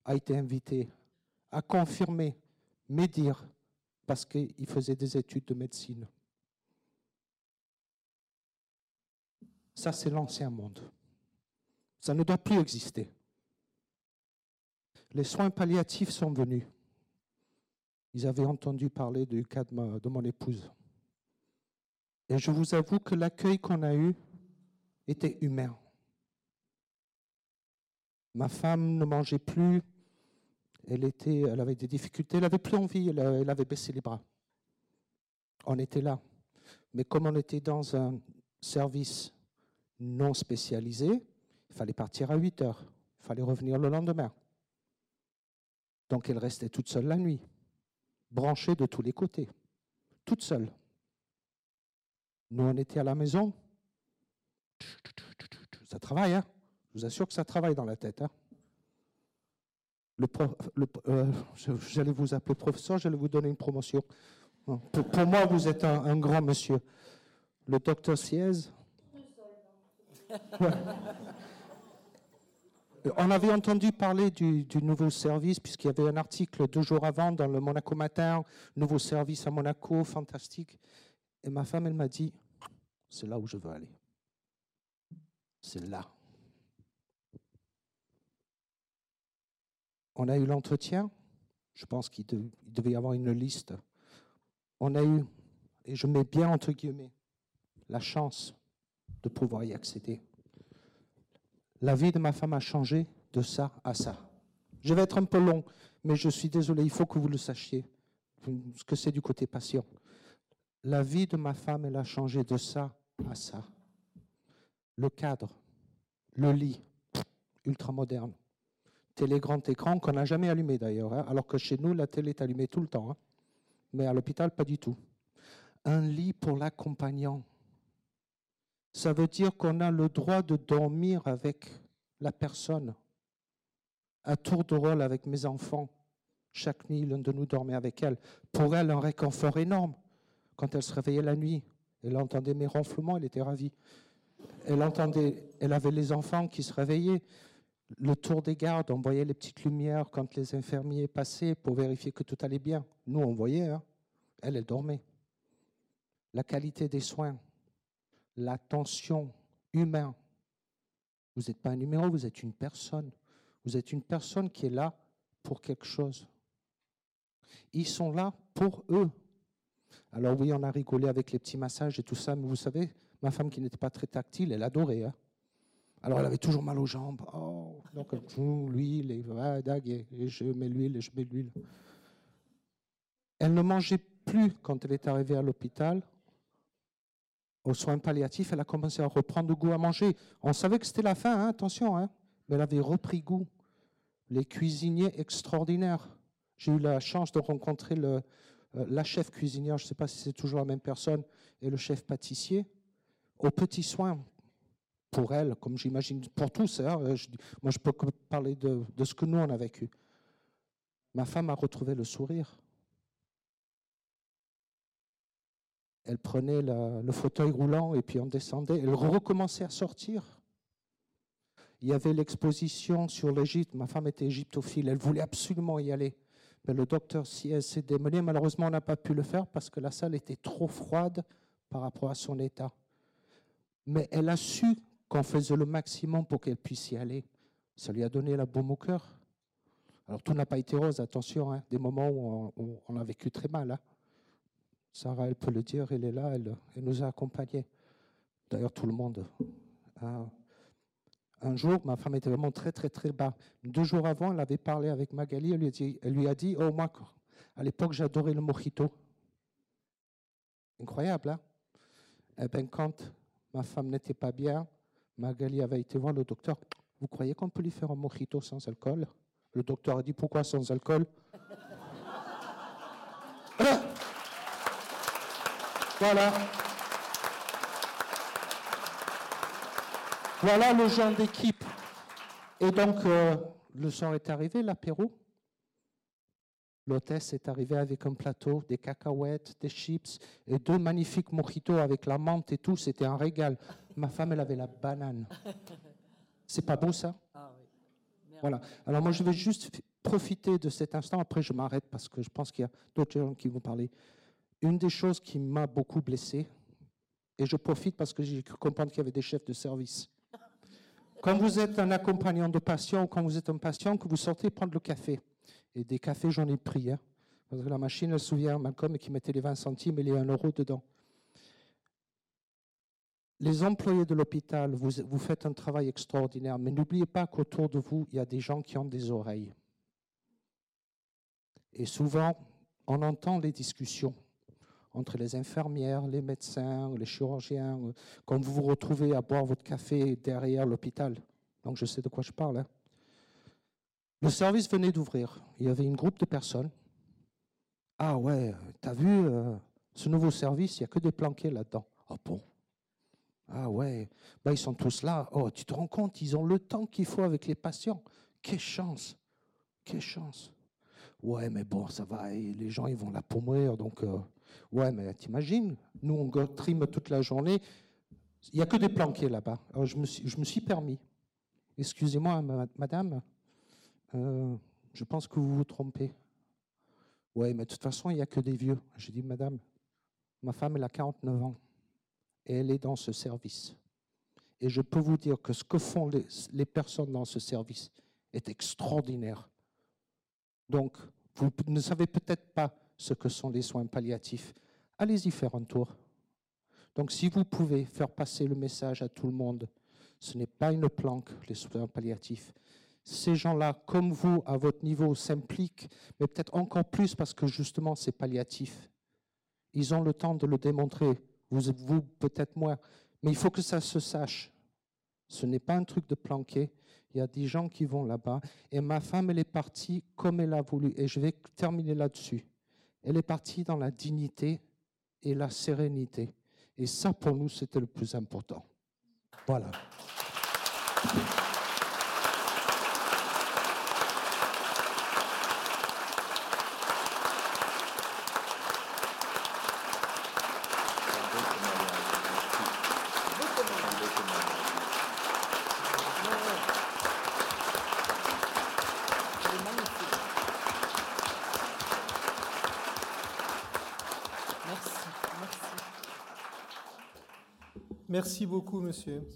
a été invité à confirmer mes dires parce qu'il faisait des études de médecine. Ça, c'est l'ancien monde. Ça ne doit plus exister. Les soins palliatifs sont venus. Ils avaient entendu parler du cas de, mon épouse. Et je vous avoue que l'accueil qu'on a eu était humain. Ma femme ne mangeait plus, elle, était, elle avait des difficultés, elle n'avait plus envie, elle avait baissé les bras. On était là. Mais comme on était dans un service non spécialisé, il fallait partir à 8 heures, il fallait revenir le lendemain. Donc elle restait toute seule la nuit, branchée de tous les côtés, toute seule. Nous, on était à la maison. Ça travaille, hein Je vous assure que ça travaille dans la tête. Hein le, euh, j'allais vous appeler professeur, j'allais vous donner une promotion. Pour, moi, vous êtes un, grand monsieur. Le docteur Siez. *laughs* On avait entendu parler du, nouveau service, puisqu'il y avait un article deux jours avant dans le Monaco Matin, nouveau service à Monaco, fantastique. Et ma femme, elle m'a dit, c'est là où je veux aller. C'est là. On a eu l'entretien. Je pense qu'il devait y avoir une liste. On a eu, et je mets bien entre guillemets, la chance de pouvoir y accéder. La vie de ma femme a changé de ça à ça. Je vais être un peu long, mais je suis désolé, il faut que vous le sachiez, ce que c'est du côté patient. La vie de ma femme, elle a changé de ça à ça. Le cadre, le lit, ultra moderne télé grand écran qu'on n'a jamais allumé d'ailleurs, hein, alors que chez nous, la télé est allumée tout le temps. Hein. mais à l'hôpital, pas du tout. Un lit pour l'accompagnant. Ça veut dire qu'on a le droit de dormir avec la personne. À tour de rôle avec mes enfants. Chaque nuit, l'un de nous dormait avec elle. Pour elle, un réconfort énorme. Quand elle se réveillait la nuit, elle entendait mes ronflements, elle était ravie. Elle entendait, elle avait les enfants qui se réveillaient le tour des gardes, on voyait les petites lumières quand les infirmiers passaient pour vérifier que tout allait bien. Nous, on voyait, hein. elle, elle dormait. La qualité des soins, l'attention humaine. Vous n'êtes pas un numéro, vous êtes une personne. Vous êtes une personne qui est là pour quelque chose. Ils sont là pour eux. Alors oui, on a rigolé avec les petits massages et tout ça, mais vous savez, ma femme qui n'était pas très tactile, elle adorait. Hein. Alors elle avait toujours mal aux jambes. Oh, donc l'huile, et, et je mets l'huile, et je mets l'huile. Elle ne mangeait plus quand elle est arrivée à l'hôpital. Aux soins palliatifs, elle a commencé à reprendre goût à manger. On savait que c'était la fin, hein, attention, hein, mais elle avait repris goût. Les cuisiniers extraordinaires. J'ai eu la chance de rencontrer le, euh, la chef cuisinière, je ne sais pas si c'est toujours la même personne, et le chef pâtissier, aux petits soins pour elle, comme j'imagine pour tous. Hein, moi, je peux parler de, ce que nous, on a vécu. Ma femme a retrouvé le sourire. Elle prenait le fauteuil roulant et puis on descendait. Elle recommençait à sortir. Il y avait l'exposition sur l'Égypte. Ma femme était égyptophile. Elle voulait absolument y aller. Mais le docteur s'est démené. Malheureusement, on n'a pas pu le faire parce que la salle était trop froide par rapport à son état. Mais elle a su qu'on faisait le maximum pour qu'elle puisse y aller. Ça lui a donné la baume au cœur. Alors tout n'a pas été rose, attention, hein. des moments où on, a vécu très mal. Hein. Sarah, elle peut le dire, elle est là, elle, nous a accompagnés. D'ailleurs, tout le monde. Hein. Un jour, ma femme était vraiment très, très, très bas. Deux jours avant, elle avait parlé avec Magali, elle lui a dit, elle lui a dit oh, moi, à l'époque, j'adorais le mojito. Incroyable, hein Eh bien, quand ma femme n'était pas bien, Magali avait été voir le docteur. Vous croyez qu'on peut lui faire un mojito sans alcool? Le docteur a dit pourquoi sans alcool? *laughs* Voilà. Voilà le genre d'équipe. Et donc, euh, le soir est arrivé, l'apéro. L'hôtesse est arrivée avec un plateau, des cacahuètes, des chips et deux magnifiques mojitos avec la menthe et tout. C'était un régal. Ma femme, elle avait la banane. C'est pas beau ça? Ah Voilà. Alors moi, je vais juste profiter de cet instant. Après, je m'arrête parce que je pense qu'il y a d'autres gens qui vont parler. Une des choses qui m'a beaucoup blessé, et je profite parce que j'ai cru comprendre qu'il y avait des chefs de service. Quand vous êtes un accompagnant de patient ou quand vous êtes un patient, que vous sortez prendre le café, et des cafés, j'en ai pris. Hein. Parce que la machine, elle se souvient, Malcolm, qui mettait les 20 centimes et les 1 euro dedans. Les employés de l'hôpital, vous faites un travail extraordinaire, mais n'oubliez pas qu'autour de vous, il y a des gens qui ont des oreilles. Et souvent, on entend les discussions entre les infirmières, les médecins, les chirurgiens, quand vous vous retrouvez à boire votre café derrière l'hôpital. Donc je sais de quoi je parle. Hein. Le service venait d'ouvrir. Il y avait une groupe de personnes. Ah ouais, t'as vu euh, ce nouveau service, il n'y a que des planqués là-dedans. Ah bon Ah ouais, bah, ils sont tous là. Oh, tu te rends compte, ils ont le temps qu'il faut avec les patients. Quelle chance Quelle chance Ouais, mais bon, ça va, les gens, ils vont là pour mourir. Donc, euh, ouais, mais t'imagines, nous, on trime toute la journée. Il n'y a que des planqués là-bas. Alors, je me suis, je me suis permis. Excusez-moi, madame, euh, je pense que vous vous trompez. Ouais, mais de toute façon, il n'y a que des vieux. J'ai dit, madame, ma femme, elle a 49 ans et elle est dans ce service. Et je peux vous dire que ce que font les, les personnes dans ce service est extraordinaire. Donc, vous ne savez peut-être pas ce que sont les soins palliatifs. Allez-y faire un tour. Donc, si vous pouvez faire passer le message à tout le monde, ce n'est pas une planque, les soins palliatifs. Ces gens-là, comme vous, à votre niveau, s'impliquent, mais peut-être encore plus parce que justement, c'est palliatif. Ils ont le temps de le démontrer. Vous, peut-être moins. Mais il faut que ça se sache. Ce n'est pas un truc de planquer. Il y a des gens qui vont là-bas. Et ma femme, elle est partie comme elle a voulu. Et je vais terminer là-dessus. Elle est partie dans la dignité et la sérénité. Et ça, pour nous, c'était le plus important. Voilà. Merci beaucoup, monsieur.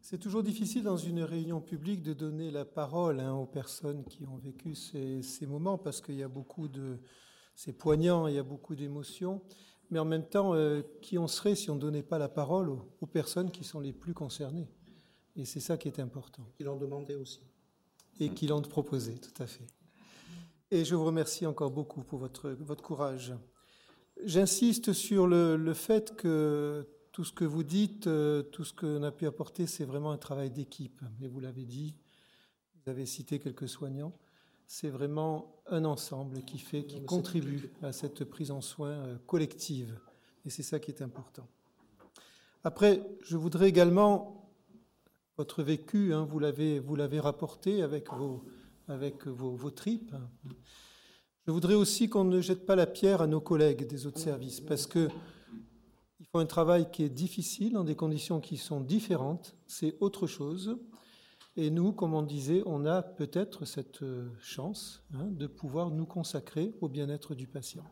C'est toujours difficile dans une réunion publique de donner la parole hein, aux personnes qui ont vécu ces, moments parce qu'il y a beaucoup de. C'est poignant, il y a beaucoup d'émotions. Mais en même temps, euh, qui on serait si on ne donnait pas la parole aux, personnes qui sont les plus concernées? Et c'est ça qui est important. Qui l'ont demandé aussi. Et qui l'ont proposé, tout à fait. Et je vous remercie encore beaucoup pour votre, votre courage. J'insiste sur le, le fait que tout ce que vous dites, euh, tout ce qu'on a pu apporter, c'est vraiment un travail d'équipe. Et vous l'avez dit, vous avez cité quelques soignants. C'est vraiment un ensemble qui fait, qui contribue à cette prise en soin euh, collective. Et c'est ça qui est important. Après, je voudrais également, votre vécu, hein, vous l'avez, vous l'avez rapporté avec vos, avec vos, vos tripes. Je voudrais aussi qu'on ne jette pas la pierre à nos collègues des autres services, parce que un travail qui est difficile dans des conditions qui sont différentes, c'est autre chose. Et nous, comme on disait, on a peut-être cette euh, chance hein, de pouvoir nous consacrer au bien-être du patient.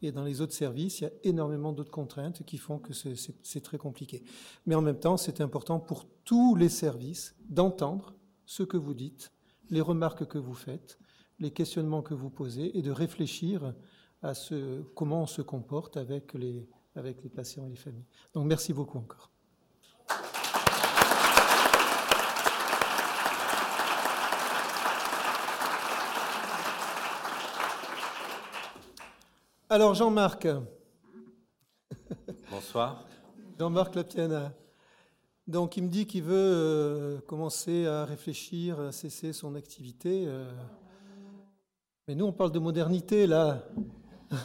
Et dans les autres services, il y a énormément d'autres contraintes qui font que c'est très compliqué. Mais en même temps, c'est important pour tous les services d'entendre ce que vous dites, les remarques que vous faites, les questionnements que vous posez et de réfléchir à ce, comment on se comporte avec les, avec les patients et les familles. Donc merci beaucoup encore. Alors Jean-Marc. Bonsoir. *laughs* Jean-Marc Lapiana. Donc il me dit qu'il veut euh, commencer à réfléchir, à cesser son activité. Euh. mais nous on parle de modernité là. *laughs*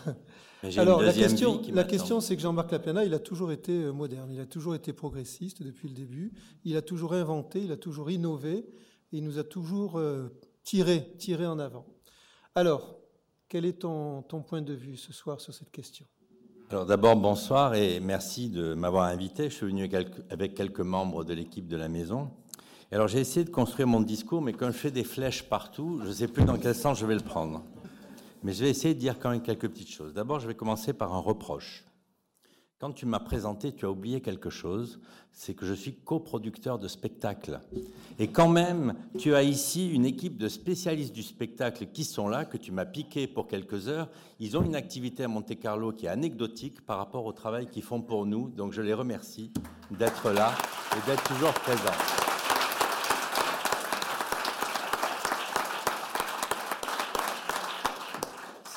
Alors la question, la question, c'est que Jean-Marc Lapiana, il a toujours été euh, moderne, il a toujours été progressiste depuis le début, il a toujours inventé, il a toujours innové, et il nous a toujours euh, tiré, tiré en avant. Alors, quel est ton, ton point de vue ce soir sur cette question? Alors d'abord, bonsoir et merci de m'avoir invité. Je suis venu avec quelques membres de l'équipe de la maison. Alors j'ai essayé de construire mon discours, mais quand je fais des flèches partout, je ne sais plus dans quel sens je vais le prendre. Mais je vais essayer de dire quand même quelques petites choses. D'abord, je vais commencer par un reproche. Quand tu m'as présenté, tu as oublié quelque chose, c'est que je suis coproducteur de spectacle. Et quand même, tu as ici une équipe de spécialistes du spectacle qui sont là, que tu m'as piqué pour quelques heures. Ils ont une activité à Monte-Carlo qui est anecdotique par rapport au travail qu'ils font pour nous. Donc je les remercie d'être là et d'être toujours présents.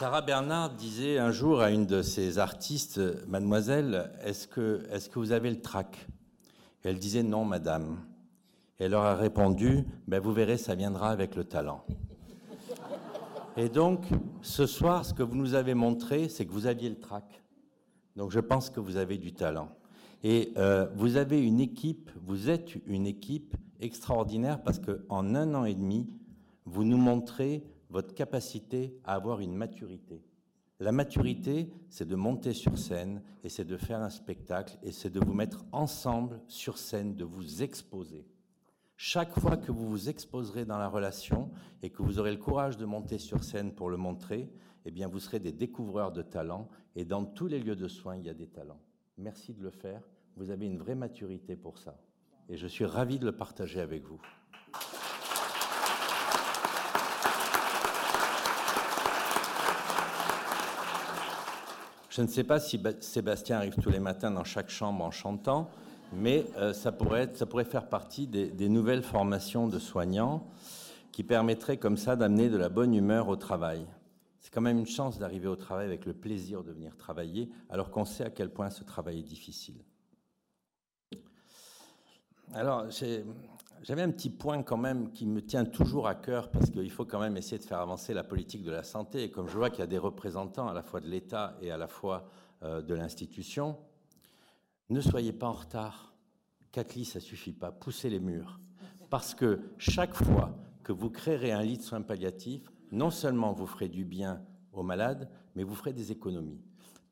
Sarah Bernard disait un jour à une de ses artistes, Mademoiselle, est-ce que, est que vous avez le trac? Elle disait non, madame. Elle leur a répondu, ben, vous verrez, ça viendra avec le talent. Et donc, ce soir, ce que vous nous avez montré, c'est que vous aviez le trac. Donc, je pense que vous avez du talent. Et euh, vous avez une équipe, vous êtes une équipe extraordinaire parce qu'en un an et demi, vous nous montrez votre capacité à avoir une maturité. La maturité, c'est de monter sur scène et c'est de faire un spectacle et c'est de vous mettre ensemble sur scène, de vous exposer. Chaque fois que vous vous exposerez dans la relation et que vous aurez le courage de monter sur scène pour le montrer, eh bien, vous serez des découvreurs de talents et dans tous les lieux de soins, il y a des talents. Merci de le faire. Vous avez une vraie maturité pour ça. Et je suis ravi de le partager avec vous. Je ne sais pas si Sébastien arrive tous les matins dans chaque chambre en chantant, mais euh, ça, pourrait faire partie des, des, nouvelles formations de soignants qui permettraient comme ça d'amener de la bonne humeur au travail. C'est quand même une chance d'arriver au travail avec le plaisir de venir travailler, alors qu'on sait à quel point ce travail est difficile. Alors, j'avais un petit point quand même qui me tient toujours à cœur parce qu'il faut quand même essayer de faire avancer la politique de la santé. Et comme je vois qu'il y a des représentants à la fois de l'État et à la fois euh, de l'institution, ne soyez pas en retard. Cathy, ça suffit pas. Poussez les murs. Parce que chaque fois que vous créerez un lit de soins palliatifs, non seulement vous ferez du bien aux malades, mais vous ferez des économies.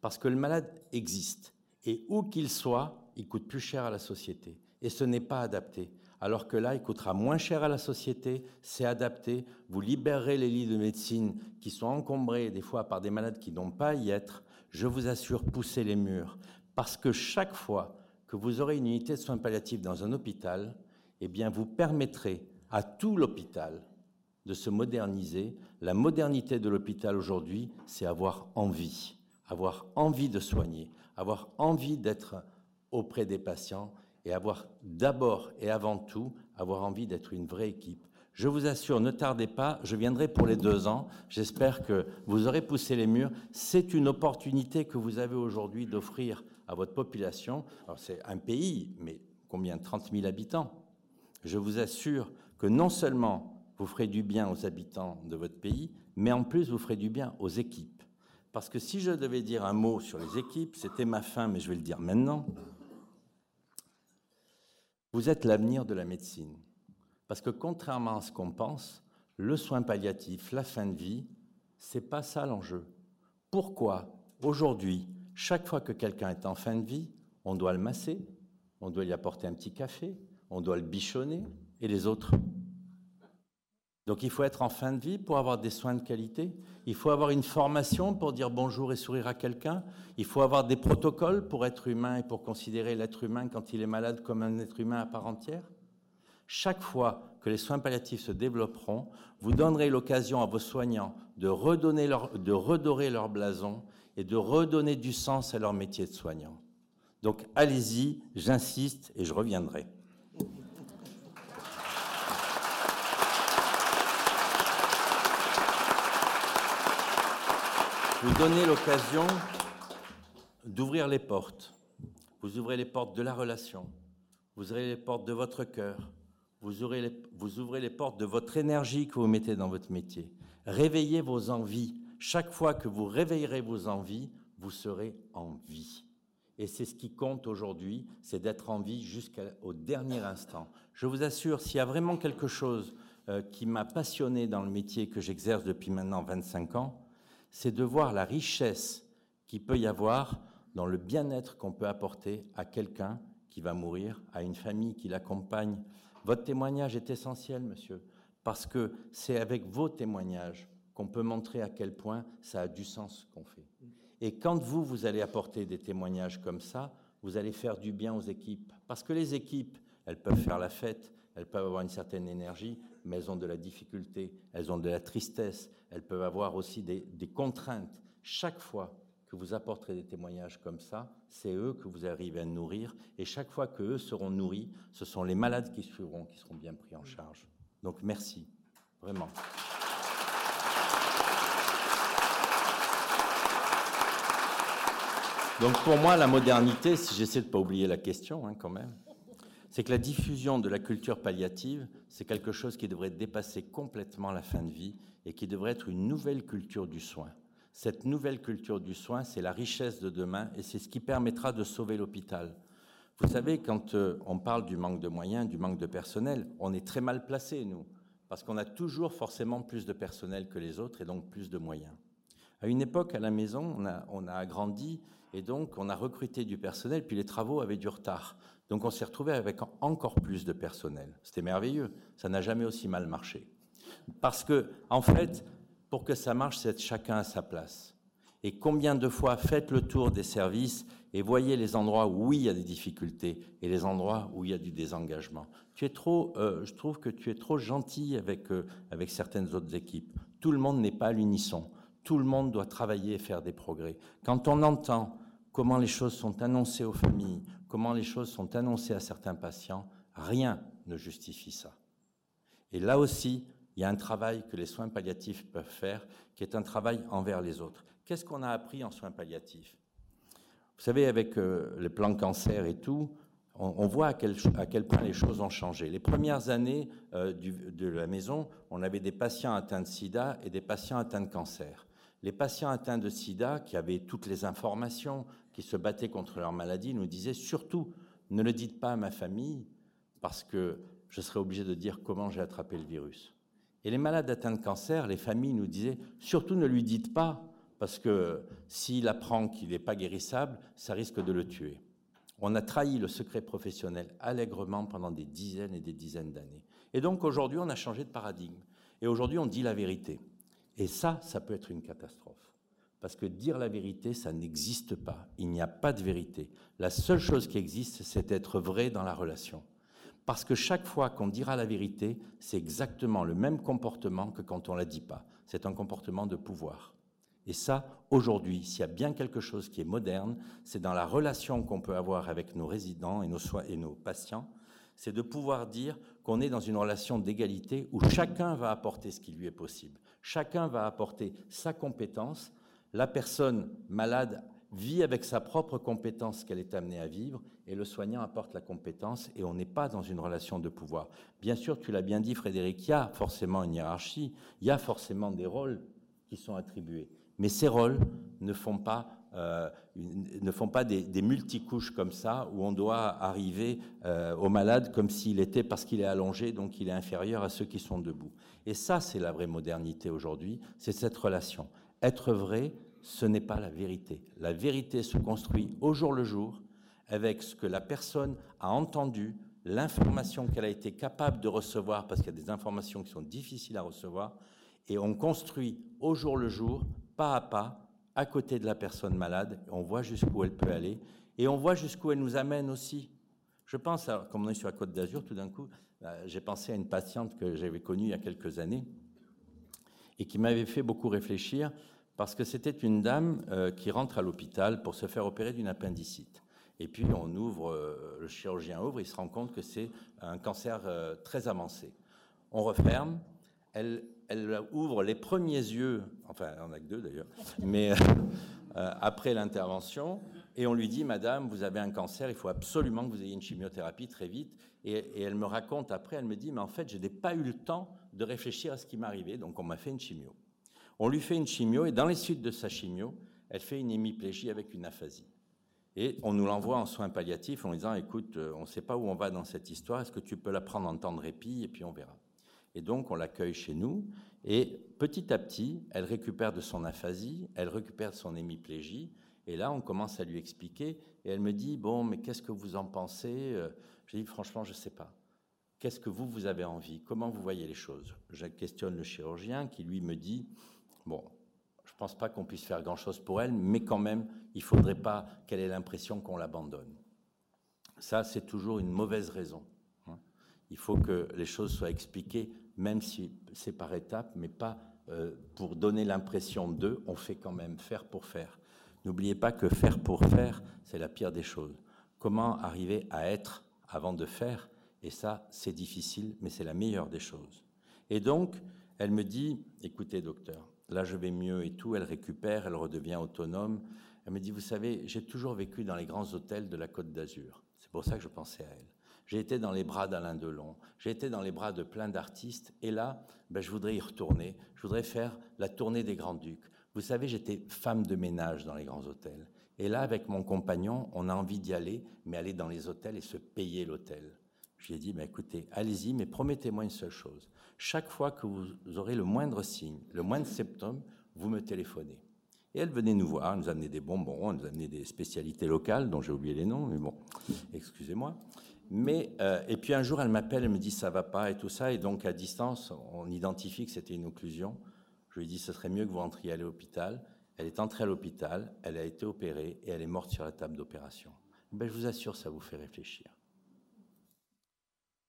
Parce que le malade existe. Et où qu'il soit, il coûte plus cher à la société et ce n'est pas adapté. Alors que là, il coûtera moins cher à la société, c'est adapté, vous libérerez les lits de médecine qui sont encombrés des fois par des malades qui n'ont pas à y être, je vous assure, poussez les murs. Parce que chaque fois que vous aurez une unité de soins palliatifs dans un hôpital, eh bien, vous permettrez à tout l'hôpital de se moderniser. La modernité de l'hôpital aujourd'hui, c'est avoir envie, avoir envie de soigner, avoir envie d'être auprès des patients et avoir d'abord et avant tout avoir envie d'être une vraie équipe. Je vous assure, ne tardez pas, je viendrai pour les deux ans. J'espère que vous aurez poussé les murs. C'est une opportunité que vous avez aujourd'hui d'offrir à votre population. Alors c'est un pays, mais combien? 30 000 habitants. Je vous assure que non seulement vous ferez du bien aux habitants de votre pays, mais en plus vous ferez du bien aux équipes. Parce que si je devais dire un mot sur les équipes, c'était ma fin, mais je vais le dire maintenant. Vous êtes l'avenir de la médecine. Parce que contrairement à ce qu'on pense, le soin palliatif, la fin de vie, c'est pas ça l'enjeu. Pourquoi aujourd'hui, chaque fois que quelqu'un est en fin de vie, on doit le masser, on doit lui apporter un petit café, on doit le bichonner et les autres donc il faut être en fin de vie pour avoir des soins de qualité. Il faut avoir une formation pour dire bonjour et sourire à quelqu'un. Il faut avoir des protocoles pour être humain et pour considérer l'être humain quand il est malade comme un être humain à part entière. Chaque fois que les soins palliatifs se développeront, vous donnerez l'occasion à vos soignants de, redonner leur, de redorer leur blason et de redonner du sens à leur métier de soignant. Donc allez-y, j'insiste et je reviendrai. Vous donnez l'occasion d'ouvrir les portes. Vous ouvrez les portes de la relation, vous ouvrez les portes de votre cœur, vous ouvrez, les, portes de votre énergie que vous mettez dans votre métier. Réveillez vos envies. Chaque fois que vous réveillerez vos envies, vous serez en vie. Et c'est ce qui compte aujourd'hui, c'est d'être en vie jusqu'au dernier instant. Je vous assure, s'il y a vraiment quelque chose euh, qui m'a passionné dans le métier que j'exerce depuis maintenant 25 ans, c'est de voir la richesse qu'il peut y avoir dans le bien-être qu'on peut apporter à quelqu'un qui va mourir, à une famille qui l'accompagne. Votre témoignage est essentiel, monsieur, parce que c'est avec vos témoignages qu'on peut montrer à quel point ça a du sens qu'on fait. Et quand vous, vous allez apporter des témoignages comme ça, vous allez faire du bien aux équipes. Parce que les équipes, elles peuvent faire la fête, elles peuvent avoir une certaine énergie, mais elles ont de la difficulté, elles ont de la tristesse, elles peuvent avoir aussi des, contraintes. Chaque fois que vous apporterez des témoignages comme ça, c'est eux que vous arrivez à nourrir, et chaque fois qu'eux seront nourris, ce sont les malades qui suivront, qui seront bien pris en charge. Donc merci, vraiment. Donc pour moi, la modernité, si j'essaie de ne pas oublier la question hein, quand même, c'est que la diffusion de la culture palliative, c'est quelque chose qui devrait dépasser complètement la fin de vie et qui devrait être une nouvelle culture du soin. Cette nouvelle culture du soin, c'est la richesse de demain et c'est ce qui permettra de sauver l'hôpital. Vous savez, quand euh, on parle du manque de moyens, du manque de personnel, on est très mal placé, nous, parce qu'on a toujours forcément plus de personnel que les autres et donc plus de moyens. À une époque, à la maison, on a, on a agrandi et donc on a recruté du personnel, puis les travaux avaient du retard. Donc on s'est retrouvé avec encore plus de personnel. C'était merveilleux, ça n'a jamais aussi mal marché. Parce que, en fait, pour que ça marche, c'est chacun à sa place. Et combien de fois faites le tour des services et voyez les endroits où oui, il y a des difficultés et les endroits où il y a du désengagement. Tu es trop, euh, je trouve que tu es trop gentil avec, euh, avec certaines autres équipes. Tout le monde n'est pas à l'unisson. Tout le monde doit travailler et faire des progrès. Quand on entend comment les choses sont annoncées aux familles, comment les choses sont annoncées à certains patients, rien ne justifie ça. Et là aussi, il y a un travail que les soins palliatifs peuvent faire, qui est un travail envers les autres. Qu'est-ce qu'on a appris en soins palliatifs? Vous savez, avec euh, les plans cancer et tout, on, voit à quel, à quel, point les choses ont changé. Les premières années euh, de la maison, on avait des patients atteints de sida et des patients atteints de cancer. Les patients atteints de sida, qui avaient toutes les informations, qui se battaient contre leur maladie, nous disaient surtout, ne le dites pas à ma famille, parce que je serais obligé de dire comment j'ai attrapé le virus. Et les malades atteints de cancer, les familles nous disaient, surtout ne lui dites pas, parce que s'il apprend qu'il n'est pas guérissable, ça risque de le tuer. On a trahi le secret professionnel allègrement pendant des dizaines et des dizaines d'années. Et donc aujourd'hui, on a changé de paradigme. Et aujourd'hui, on dit la vérité. Et ça, ça peut être une catastrophe. Parce que dire la vérité, ça n'existe pas. Il n'y a pas de vérité. La seule chose qui existe, c'est d'être vrai dans la relation. Parce que chaque fois qu'on dira la vérité, c'est exactement le même comportement que quand on ne la dit pas. C'est un comportement de pouvoir. Et ça, aujourd'hui, s'il y a bien quelque chose qui est moderne, c'est dans la relation qu'on peut avoir avec nos résidents et nos, et nos patients, c'est de pouvoir dire qu'on est dans une relation d'égalité où chacun va apporter ce qui lui est possible. Chacun va apporter sa compétence. La personne malade vit avec sa propre compétence qu'elle est amenée à vivre et le soignant apporte la compétence et on n'est pas dans une relation de pouvoir. Bien sûr, tu l'as bien dit Frédéric, il y a forcément une hiérarchie, il y a forcément des rôles qui sont attribués. Mais ces rôles ne font pas, euh, des, multicouches comme ça, où on doit arriver euh, au malade comme s'il était, parce qu'il est allongé, donc il est inférieur à ceux qui sont debout. Et ça, c'est la vraie modernité aujourd'hui, c'est cette relation. Être vrai, ce n'est pas la vérité. La vérité se construit au jour le jour avec ce que la personne a entendu, l'information qu'elle a été capable de recevoir, parce qu'il y a des informations qui sont difficiles à recevoir, et on construit au jour le jour pas à pas, à côté de la personne malade. On voit jusqu'où elle peut aller et on voit jusqu'où elle nous amène aussi. Je pense, comme on est sur la Côte d'Azur, tout d'un coup, euh, j'ai pensé à une patiente que j'avais connue il y a quelques années et qui m'avait fait beaucoup réfléchir parce que c'était une dame euh, qui rentre à l'hôpital pour se faire opérer d'une appendicite. Et puis on ouvre, euh, le chirurgien ouvre, il se rend compte que c'est un cancer très avancé. On referme, elle, ouvre les premiers yeux, enfin, on n'a que deux d'ailleurs, mais euh, euh, après l'intervention, et on lui dit, Madame, vous avez un cancer, il faut absolument que vous ayez une chimiothérapie très vite. Et, elle me raconte après, elle me dit, mais en fait, je n'ai pas eu le temps de réfléchir à ce qui m'arrivait, donc on m'a fait une chimio. On lui fait une chimio, et dans les suites de sa chimio, elle fait une hémiplégie avec une aphasie. Et on nous l'envoie en soins palliatifs en disant, écoute, euh, on ne sait pas où on va dans cette histoire, est-ce que tu peux la prendre en temps de répit, et puis on verra. Et donc, on l'accueille chez nous. Et petit à petit, elle récupère de son aphasie, elle récupère de son hémiplégie. Et là, on commence à lui expliquer. Et elle me dit Bon, mais qu'est-ce que vous en pensez? Euh, Je dis Franchement, je ne sais pas. Qu'est-ce que vous, vous avez envie? Comment vous voyez les choses? Je questionne le chirurgien qui, lui, me dit Bon, je ne pense pas qu'on puisse faire grand-chose pour elle, mais quand même, il ne faudrait pas qu'elle ait l'impression qu'on l'abandonne. Ça, c'est toujours une mauvaise raison. Il faut que les choses soient expliquées, même si c'est par étapes, mais pas euh, pour donner l'impression d'eux, on fait quand même faire pour faire. N'oubliez pas que faire pour faire, c'est la pire des choses. Comment arriver à être avant de faire Et ça, c'est difficile, mais c'est la meilleure des choses. Et donc, elle me dit, écoutez docteur, là je vais mieux et tout, elle récupère, elle redevient autonome. Elle me dit, vous savez, j'ai toujours vécu dans les grands hôtels de la Côte d'Azur. C'est pour ça que je pensais à elle. J'ai été dans les bras d'Alain Delon, j'ai été dans les bras de plein d'artistes, et là, ben, je voudrais y retourner. Je voudrais faire la tournée des Grands-Ducs. Vous savez, j'étais femme de ménage dans les grands hôtels. Et là, avec mon compagnon, on a envie d'y aller, mais aller dans les hôtels et se payer l'hôtel. Je lui ai dit, ben, écoutez, allez-y, mais promettez-moi une seule chose. Chaque fois que vous aurez le moindre signe, le moindre symptôme, vous me téléphonez. Et elle venait nous voir, nous amenait des bonbons, elle nous amenait des spécialités locales, dont j'ai oublié les noms, mais bon, *laughs* excusez-moi. Mais, euh, et puis un jour, elle m'appelle, elle me dit ça va pas et tout ça, et donc à distance, on identifie que c'était une occlusion. Je lui ai dit ce serait mieux que vous rentriez à l'hôpital. Elle est entrée à l'hôpital, elle a été opérée et elle est morte sur la table d'opération. Ben, je vous assure, ça vous fait réfléchir.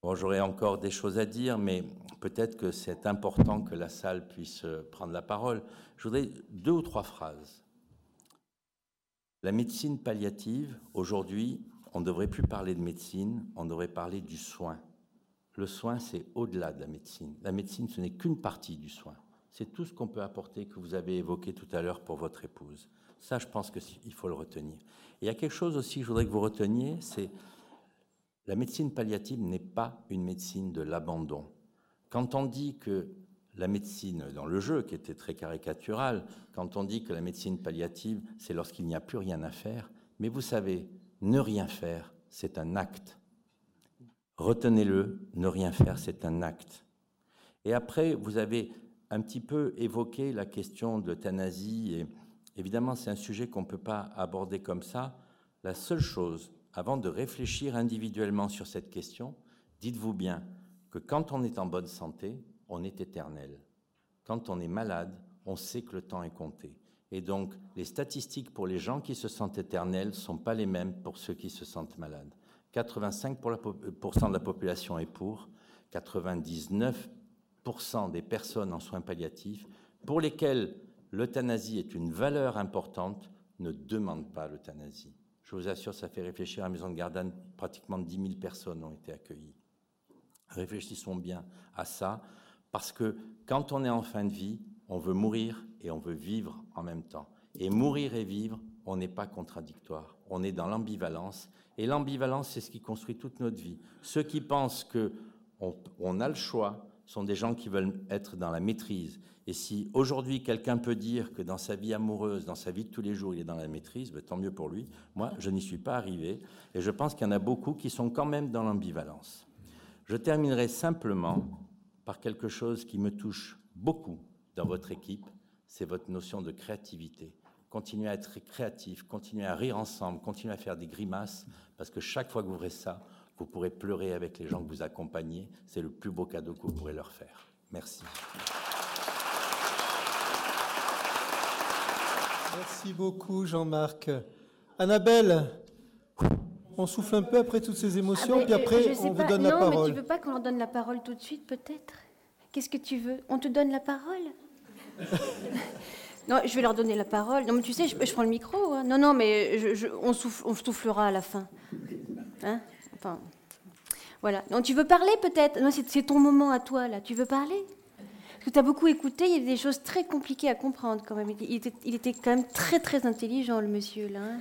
Bon, j'aurais encore des choses à dire, mais peut-être que c'est important que la salle puisse euh, prendre la parole. Je voudrais deux ou trois phrases. La médecine palliative, aujourd'hui, on ne devrait plus parler de médecine, on devrait parler du soin. Le soin, c'est au-delà de la médecine. La médecine, ce n'est qu'une partie du soin. C'est tout ce qu'on peut apporter que vous avez évoqué tout à l'heure pour votre épouse. Ça, je pense qu'il faut le retenir. Et il y a quelque chose aussi que je voudrais que vous reteniez, c'est la médecine palliative n'est pas une médecine de l'abandon. Quand on dit que la médecine, dans le jeu qui était très caricatural, quand on dit que la médecine palliative, c'est lorsqu'il n'y a plus rien à faire, mais vous savez, ne rien faire, c'est un acte. Retenez-le, ne rien faire, c'est un acte. Et après, vous avez un petit peu évoqué la question de l'euthanasie, et évidemment, c'est un sujet qu'on ne peut pas aborder comme ça. La seule chose, avant de réfléchir individuellement sur cette question, dites-vous bien que quand on est en bonne santé, on est éternel. Quand on est malade, on sait que le temps est compté. Et donc, les statistiques pour les gens qui se sentent éternels ne sont pas les mêmes pour ceux qui se sentent malades. 85% de la population est pour, 99% des personnes en soins palliatifs, pour lesquelles l'euthanasie est une valeur importante, ne demandent pas l'euthanasie. Je vous assure, ça fait réfléchir à la maison de Gardanne, pratiquement 10 000 personnes ont été accueillies. Réfléchissons bien à ça, parce que quand on est en fin de vie, on veut mourir et on veut vivre en même temps. Et mourir et vivre, on n'est pas contradictoire. On est dans l'ambivalence. Et l'ambivalence, c'est ce qui construit toute notre vie. Ceux qui pensent que on, a le choix sont des gens qui veulent être dans la maîtrise. Et si aujourd'hui quelqu'un peut dire que dans sa vie amoureuse, dans sa vie de tous les jours, il est dans la maîtrise, ben, tant mieux pour lui. Moi, je n'y suis pas arrivé. Et je pense qu'il y en a beaucoup qui sont quand même dans l'ambivalence. Je terminerai simplement par quelque chose qui me touche beaucoup dans votre équipe, c'est votre notion de créativité. Continuez à être créatif, continuez à rire ensemble, continuez à faire des grimaces, parce que chaque fois que vous ferez ça, vous pourrez pleurer avec les gens que vous accompagnez. C'est le plus beau cadeau que vous pourrez leur faire. Merci. Merci beaucoup, Jean-Marc. Annabelle, on souffle un peu après toutes ces émotions, ah, puis après, on vous donne la parole. Non, mais tu veux pas qu'on leur donne la parole tout de suite, peut-être? Qu'est-ce que tu veux? On te donne la parole? *laughs* Non, je vais leur donner la parole. Non, mais tu sais, je, prends le micro. Hein. Non, non, mais on, soufflera à la fin. Hein? Enfin, voilà. Non, tu veux parler peut-être? Non, c'est ton moment à toi, là. Tu veux parler? Parce que tu as beaucoup écouté, il y a des choses très compliquées à comprendre quand même. Il était, quand même très, très intelligent, le monsieur, là. Hein.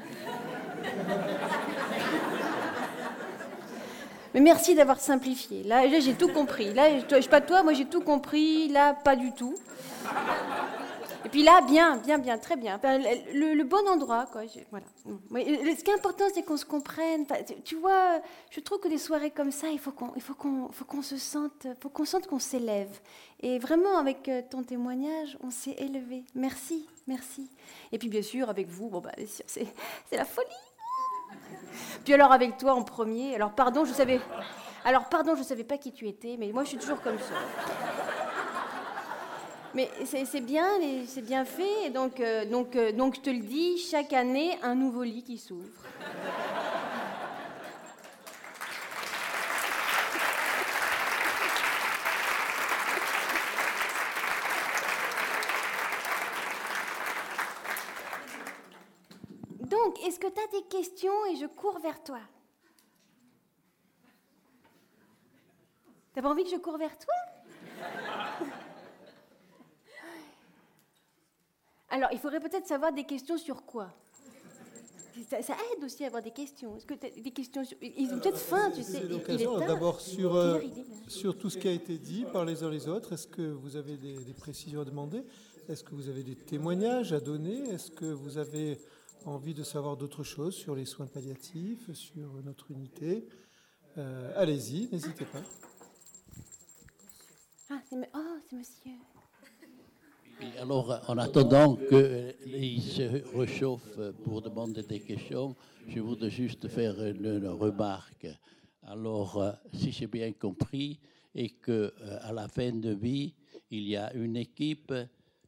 Mais merci d'avoir simplifié. Là, j'ai tout compris. Là, je pas toi, moi j'ai tout compris. Là, pas du tout. Et puis là, bien, bien, bien, très bien. le, bon endroit, quoi. voilà. Ce qui est important, c'est qu'on se comprenne. Tu vois, je trouve que des soirées comme ça, il faut qu'on, il faut qu'on, faut qu'on se sente, faut qu'on sente qu'on s'élève. Et vraiment, avec euh, ton témoignage, on s'est élevé. Merci, merci. Et puis bien sûr, avec vous, bon bah, c'est, c'est la folie. Puis alors avec toi en premier, alors pardon, je savais. Alors pardon, je savais pas qui tu étais, mais moi je suis toujours comme ça. Mais c'est bien, c'est bien fait, et donc, euh, donc, euh, donc je te le dis, chaque année, un nouveau lit qui s'ouvre. Donc, est-ce que tu as des questions et je cours vers toi? T'as pas envie que je cours vers toi? Alors, il faudrait peut-être savoir des questions sur quoi? Ça, ça aide aussi à avoir des questions. Est-ce que des questions sur- Ils ont peut-être faim, tu sais. D'abord sur, euh, sur tout ce qui a été dit par les uns les autres. Est-ce que vous avez des, des précisions à demander? Est-ce que vous avez des témoignages à donner? Est-ce que vous avez envie de savoir d'autres choses sur les soins palliatifs, sur notre unité? Euh, Allez-y, n'hésitez pas. Ah, c'est oh, c'est monsieur. Alors, en attendant qu'il se réchauffe pour demander des questions, je voudrais juste faire une, remarque. Alors, euh, si j'ai bien compris, et que euh, à la fin de vie, il y a une équipe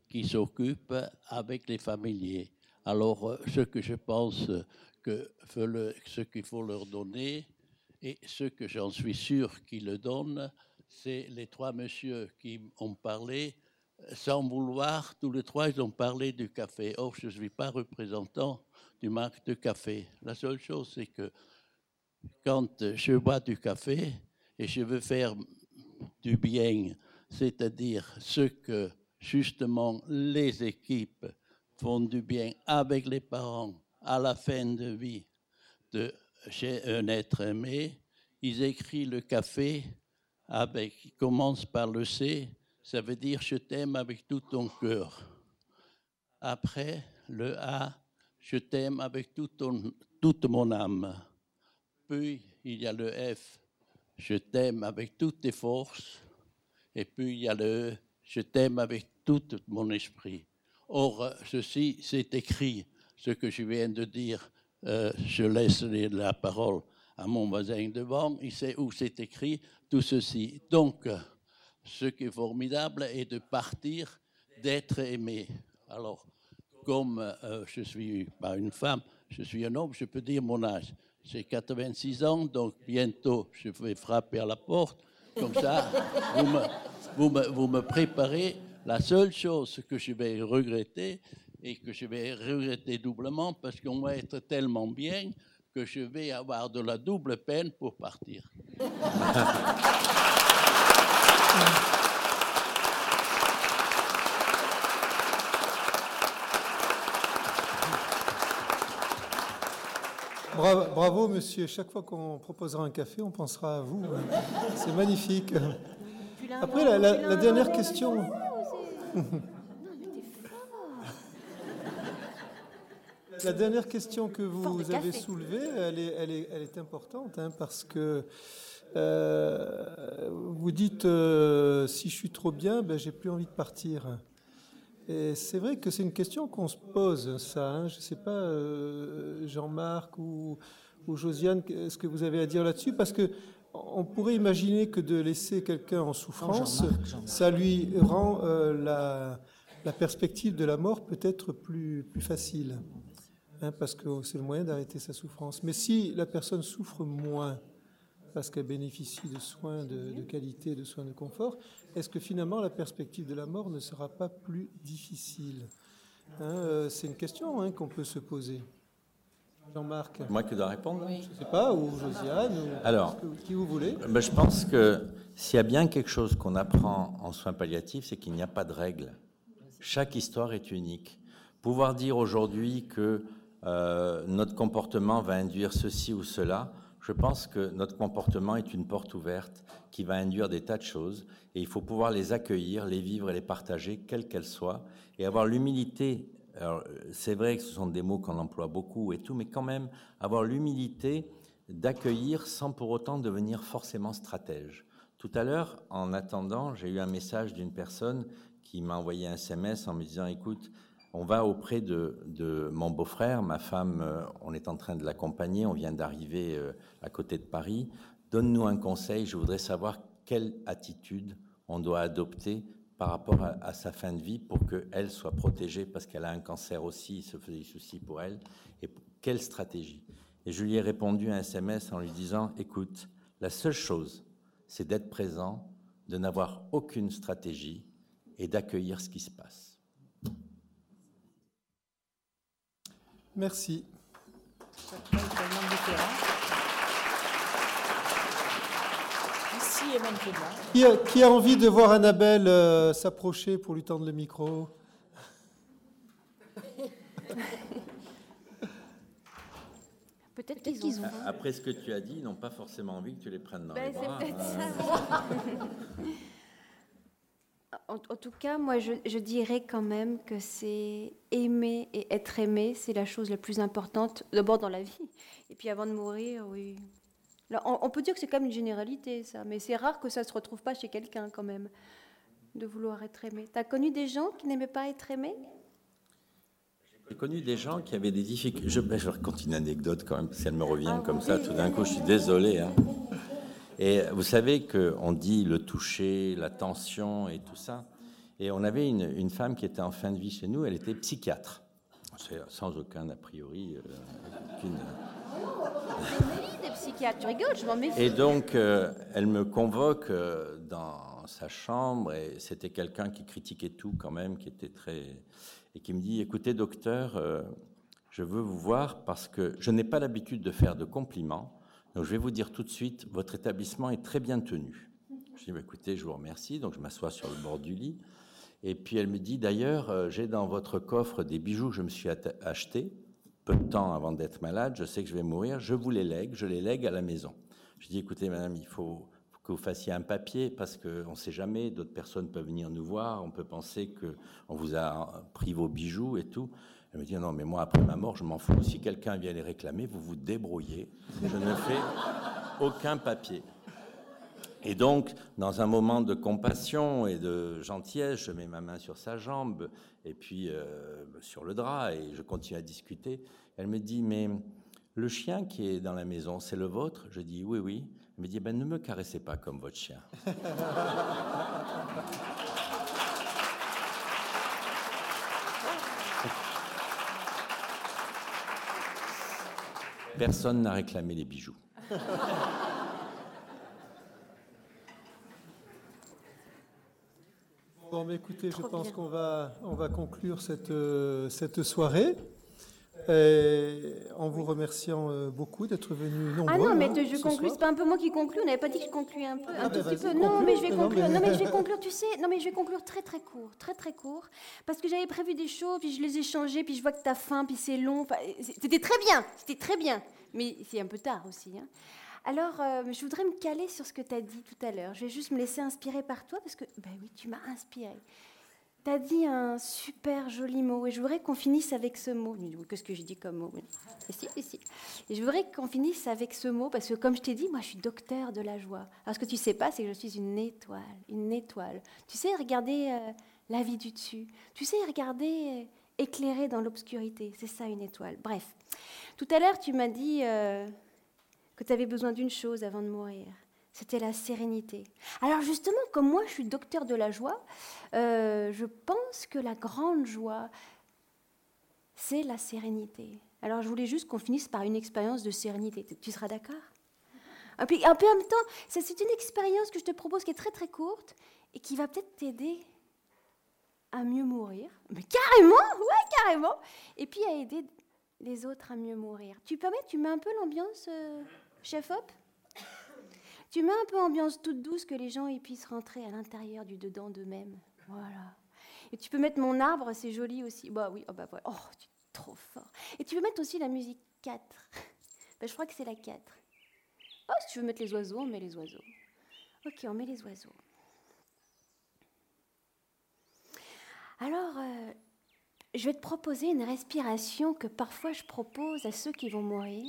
qui s'occupe avec les familiers. Alors, euh, ce que je pense que ce qu'il faut leur donner, et ce que j'en suis sûr qu'ils le donnent, c'est les trois messieurs qui ont parlé sans vouloir, tous les trois, ils ont parlé du café. Or, je ne suis pas représentant du marque de café. La seule chose, c'est que quand je bois du café et je veux faire du bien, c'est-à-dire ce que justement les équipes font du bien avec les parents à la fin de vie de chez un être aimé, ils écrivent le café avec, il commence par le C, ça veut dire je t'aime avec tout ton cœur. Après, le A, je t'aime avec toute mon âme. Puis, il y a le F, je t'aime avec toutes tes forces. Et puis, il y a le E, je t'aime avec tout mon esprit. Or, ceci, c'est écrit. Ce que je viens de dire, euh, je laisse la parole à mon voisin devant. Il sait où c'est écrit tout ceci. Donc, ce qui est formidable est de partir, d'être aimé. Alors, comme euh, je suis une femme, je suis un homme, je peux dire mon âge. J'ai 86 ans, donc bientôt je vais frapper à la porte. Comme ça, *laughs* vous me préparez. La seule chose que je vais regretter, et que je vais regretter doublement, parce qu'on va être tellement bien que je vais avoir de la double peine pour partir. *laughs* Bravo, bravo, monsieur. Chaque fois qu'on proposera un café, on pensera à vous. C'est magnifique. Après, la, dernière question. La dernière question que vous avez soulevée, elle est, elle est, elle est importante hein, parce que euh, vous dites euh, si je suis trop bien, ben, j'ai plus envie de partir. Et c'est vrai que c'est une question qu'on se pose, ça. hein. Je ne sais pas, euh, Jean-Marc ou, ou Josiane, ce que vous avez à dire là-dessus, parce que on pourrait imaginer que de laisser quelqu'un en souffrance, ça lui rend euh, la, la perspective de la mort peut-être plus, plus facile, hein, parce que c'est le moyen d'arrêter sa souffrance. Mais si la personne souffre moins, parce qu'elle bénéficie de soins de, de qualité, de soins de confort, est-ce que finalement la perspective de la mort ne sera pas plus difficile Hein, euh, C'est une question hein, qu'on peut se poser. Jean-Marc Moi qui dois répondre Je ne sais pas, ou Josiane, ou Alors, que- qui vous voulez. Ben, je pense que s'il y a bien quelque chose qu'on apprend en soins palliatifs, c'est qu'il n'y a pas de règle. Chaque histoire est unique. Pouvoir dire aujourd'hui que euh, notre comportement va induire ceci ou cela, je pense que notre comportement est une porte ouverte qui va induire des tas de choses et il faut pouvoir les accueillir, les vivre et les partager, quelles qu'elles soient, et avoir l'humilité. C'est vrai que ce sont des mots qu'on emploie beaucoup et tout, mais quand même avoir l'humilité d'accueillir sans pour autant devenir forcément stratège. Tout à l'heure, en attendant, j'ai eu un message d'une personne qui m'a envoyé un SMS en me disant, écoute, on va auprès de, mon beau-frère, ma femme, euh, on est en train de l'accompagner, on vient d'arriver euh, à côté de Paris. Donne-nous un conseil, je voudrais savoir quelle attitude on doit adopter par rapport à, à sa fin de vie pour qu'elle soit protégée parce qu'elle a un cancer aussi, il se fait des soucis pour elle. Et quelle stratégie? Et je lui ai répondu un SMS en lui disant, écoute, la seule chose, c'est d'être présent, de n'avoir aucune stratégie et d'accueillir ce qui se passe. Merci. Qui a, qui a envie de voir Annabelle euh, s'approcher pour lui tendre le micro? *laughs* Peut-être qu'ils ont. Après ce que tu as dit, ils n'ont pas forcément envie que tu les prennes dans Ben, les c'est bras. *laughs* *laughs* En, en tout cas, moi, je, je dirais quand même que c'est aimer et être aimé, c'est la chose la plus importante, d'abord dans la vie. Et puis avant de mourir, oui. Là, on, on peut dire que c'est comme une généralité, ça, mais c'est rare que ça se retrouve pas chez quelqu'un quand même, de vouloir être aimé. T'as connu des gens qui n'aimaient pas être aimés? J'ai connu des gens qui avaient des difficultés. Je, ben, je raconte une anecdote quand même, parce qu'elle me revient Ah, comme oui. ça tout d'un coup. Je suis désolé. hein. Et vous savez qu'on dit le toucher, la tension et tout ça. Et on avait une, une femme qui était en fin de vie chez nous, elle était psychiatre. C'est sans aucun a priori. euh, aucune- Des psychiatres, tu rigoles, je m'en méfie. Et donc, euh, elle me convoque euh, dans sa chambre, et c'était quelqu'un qui critiquait tout quand même, qui était très... Et qui me dit, écoutez, docteur, euh, je veux vous voir parce que je n'ai pas l'habitude de faire de compliments, donc je vais vous dire tout de suite, votre établissement est très bien tenu. Je dis, bah, écoutez, je vous remercie, donc je m'assois sur le bord du lit. Et puis elle me dit, d'ailleurs, euh, j'ai dans votre coffre des bijoux que je me suis achetés, peu de temps avant d'être malade, je sais que je vais mourir, je vous les lègue, je les lègue à la maison. Je dis, écoutez, madame, il faut, que vous fassiez un papier parce qu'on ne sait jamais, d'autres personnes peuvent venir nous voir, on peut penser qu'on vous a pris vos bijoux et tout. Elle me dit, non, mais moi, après ma mort, je m'en fous. Si quelqu'un vient les réclamer, vous vous débrouillez. Je ne fais aucun papier. Et donc, dans un moment de compassion et de gentillesse, je mets ma main sur sa jambe et puis euh, sur le drap et je continue à discuter. Elle me dit, mais le chien qui est dans la maison, c'est le vôtre? Je dis, oui, oui. Elle me dit, ben, ne me caressez pas comme votre chien. Personne n'a réclamé les bijoux. Bon, mais écoutez, je pense qu'on va, on va conclure cette, euh, cette soirée. Et en vous remerciant euh, beaucoup d'être venus nombreux. Ah non, mais hein, te- je ce conclus, soir. c'est pas un peu moi qui conclue, on n'avait pas dit que je conclue un peu, un Ah, tout petit peu. Non, conclue. mais je vais conclure, mais- non, mais je vais conclure, tu sais, non, mais je vais conclure très très court, très très court, parce que j'avais prévu des choses, puis je les ai changées, puis je vois que t'as faim, puis c'est long, c'était très bien, c'était très bien, mais c'est un peu tard aussi. hein. Alors, euh, je voudrais me caler sur ce que tu as dit tout à l'heure. Je vais juste me laisser inspirer par toi, parce que, ben oui, tu m'as inspiré. Tu as dit un super joli mot, et je voudrais qu'on finisse avec ce mot. Qu'est-ce que j'ai dit comme mot? Et si. Et je voudrais qu'on finisse avec ce mot, parce que comme je t'ai dit, moi je suis docteur de la joie. Alors ce que tu sais pas, c'est que je suis une étoile, une étoile. Tu sais regarder euh, la vie du dessus. Tu sais regarder euh, éclairer dans l'obscurité. C'est ça une étoile. Bref. Tout à l'heure, tu m'as dit euh, que tu avais besoin d'une chose avant de mourir. C'était la sérénité. Alors justement, comme moi, je suis docteur de la joie, euh, je pense que la grande joie, c'est la sérénité. Alors je voulais juste qu'on finisse par une expérience de sérénité. Tu- seras d'accord? Un en même temps, c'est une expérience que je te propose qui est très très courte et qui va peut-être t'aider à mieux mourir. Mais carrément, ouais, carrément. Et puis à aider les autres à mieux mourir. Tu permets, tu mets un peu l'ambiance, euh, chef hop Tu mets un peu ambiance toute douce que les gens ils puissent rentrer à l'intérieur du dedans d'eux-mêmes. Voilà. Et tu peux mettre mon arbre, c'est joli aussi. Bah oui, oh bah voilà. Oh, tu es trop fort. Et tu peux mettre aussi la musique 4. *laughs* Bah, je crois que c'est la 4. Oh, si tu veux mettre les oiseaux, on met les oiseaux. Ok, on met les oiseaux. Alors, euh, je vais te proposer une respiration que parfois je propose à ceux qui vont mourir.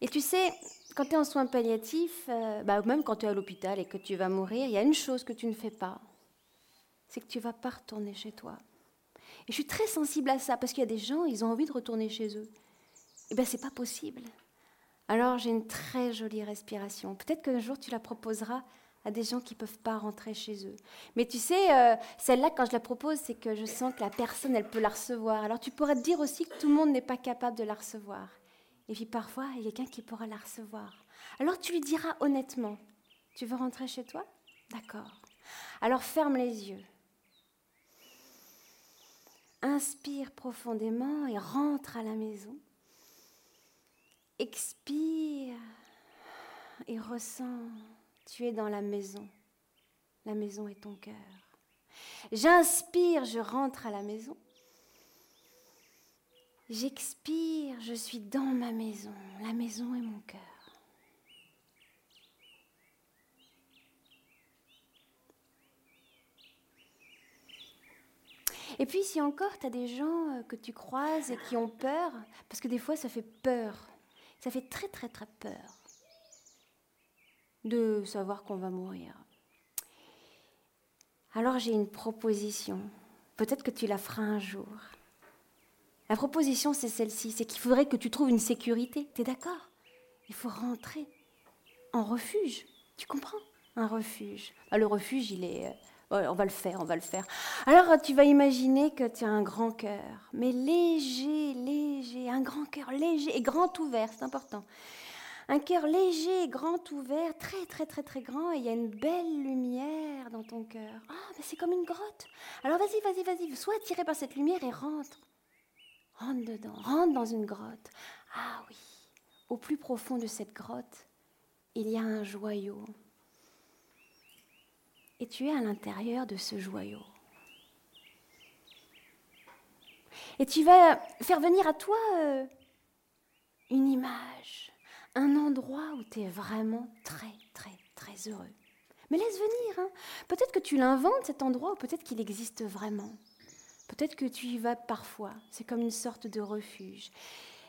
Et tu sais, quand tu es en soins palliatifs, euh, bah, même quand tu es à l'hôpital et que tu vas mourir, il y a une chose que tu ne fais pas. C'est que tu vas pas retourner chez toi. Et je suis très sensible à ça parce qu'il y a des gens, ils ont envie de retourner chez eux. Eh bien, c'est pas possible. Alors, j'ai une très jolie respiration. Peut-être qu'un jour, tu la proposeras à des gens qui ne peuvent pas rentrer chez eux. Mais tu sais, euh, celle-là, quand je la propose, c'est que je sens que la personne, elle peut la recevoir. Alors, tu pourrais te dire aussi que tout le monde n'est pas capable de la recevoir. Et puis, parfois, il y a quelqu'un qui pourra la recevoir. Alors, tu lui diras honnêtement, tu veux rentrer chez toi? D'accord. Alors, ferme les yeux. Inspire profondément et rentre à la maison. Expire et ressens, tu es dans la maison. La maison est ton cœur. J'inspire, je rentre à la maison. J'expire, je suis dans ma maison. La maison est mon cœur. Et puis si encore tu as des gens euh, que tu croises et qui ont peur, parce que des fois ça fait peur, ça fait très très très peur de savoir qu'on va mourir. Alors j'ai une proposition. Peut-être que tu la feras un jour. La proposition, c'est celle-ci, c'est qu'il faudrait que tu trouves une sécurité. Tu es d'accord? Il faut rentrer en refuge. Tu comprends? Un refuge. Ah, le refuge, il est... Euh, on va le faire, on va le faire. Alors tu vas imaginer que tu as un grand cœur, mais léger, léger, un grand cœur léger et grand ouvert, c'est important un cœur léger, grand ouvert, très très très très grand, et il y a une belle lumière dans ton cœur. Ah, mais c'est comme une grotte. Alors vas-y, vas-y, vas-y, sois attiré par cette lumière et rentre. Rentre dedans, rentre dans une grotte. Ah oui, au plus profond de cette grotte, il y a un joyau. Et tu es à l'intérieur de ce joyau. Et tu vas faire venir à toi euh, une image un endroit où tu es vraiment très, très, très heureux. Mais laisse venir. Hein. Peut-être que tu l'inventes cet endroit ou peut-être qu'il existe vraiment. Peut-être que tu y vas parfois. C'est comme une sorte de refuge.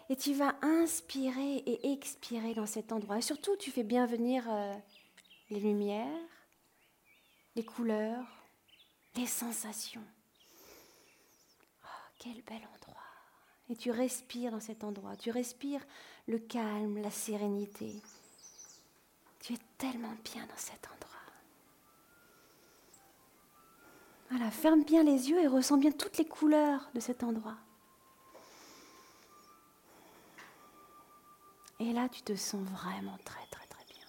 Et tu vas inspirer et expirer dans cet endroit. Et surtout, tu fais bien venir euh, les lumières, les couleurs, les sensations. Oh, quel bel endroit. Et tu respires dans cet endroit. Tu respires le calme, la sérénité. Tu es tellement bien dans cet endroit. Voilà, ferme bien les yeux et ressens bien toutes les couleurs de cet endroit. Et là, tu te sens vraiment très, très, très bien.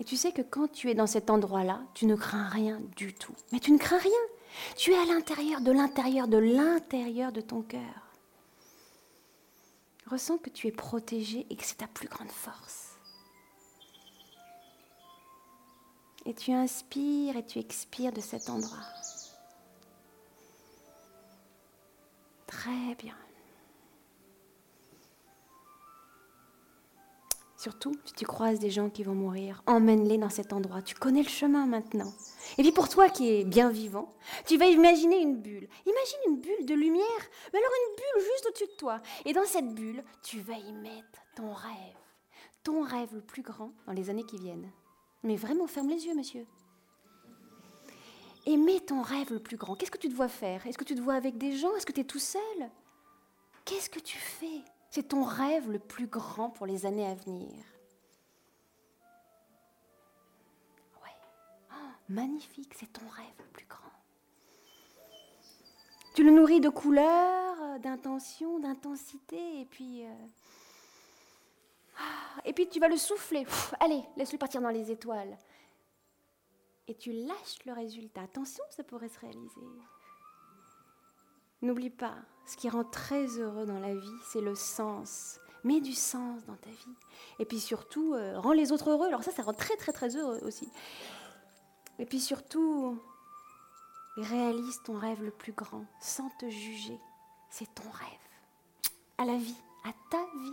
Et tu sais que quand tu es dans cet endroit-là, tu ne crains rien du tout. Mais tu ne crains rien. Tu es à l'intérieur, de l'intérieur, de l'intérieur de ton cœur. Ressens que tu es protégé et que c'est ta plus grande force. Et tu inspires et tu expires de cet endroit. Très bien. Surtout si tu croises des gens qui vont mourir, emmène-les dans cet endroit. Tu connais le chemin maintenant. Et puis pour toi qui es bien vivant, tu vas imaginer une bulle. Imagine une bulle de lumière, mais alors une bulle juste au-dessus de toi. Et dans cette bulle, tu vas y mettre ton rêve. Ton rêve le plus grand dans les années qui viennent. Mais vraiment, ferme les yeux, monsieur. Et ton rêve le plus grand. Qu'est-ce que tu te vois faire? Est-ce que tu te vois avec des gens? Est-ce que tu es tout seul? Qu'est-ce que tu fais? C'est ton rêve le plus grand pour les années à venir. Ouais. Oh, magnifique, c'est ton rêve le plus grand. Tu le nourris de couleurs, d'intention, d'intensité, et puis. Euh, et puis tu vas le souffler. allez, laisse-le partir dans les étoiles. Et tu lâches le résultat. Attention, ça pourrait se réaliser. N'oublie pas, ce qui rend très heureux dans la vie, c'est le sens. Mets du sens dans ta vie. Et puis surtout, euh, rends les autres heureux. Alors ça, ça rend très très très heureux aussi. Et puis surtout, réalise ton rêve le plus grand, sans te juger. C'est ton rêve. À la vie, à ta vie.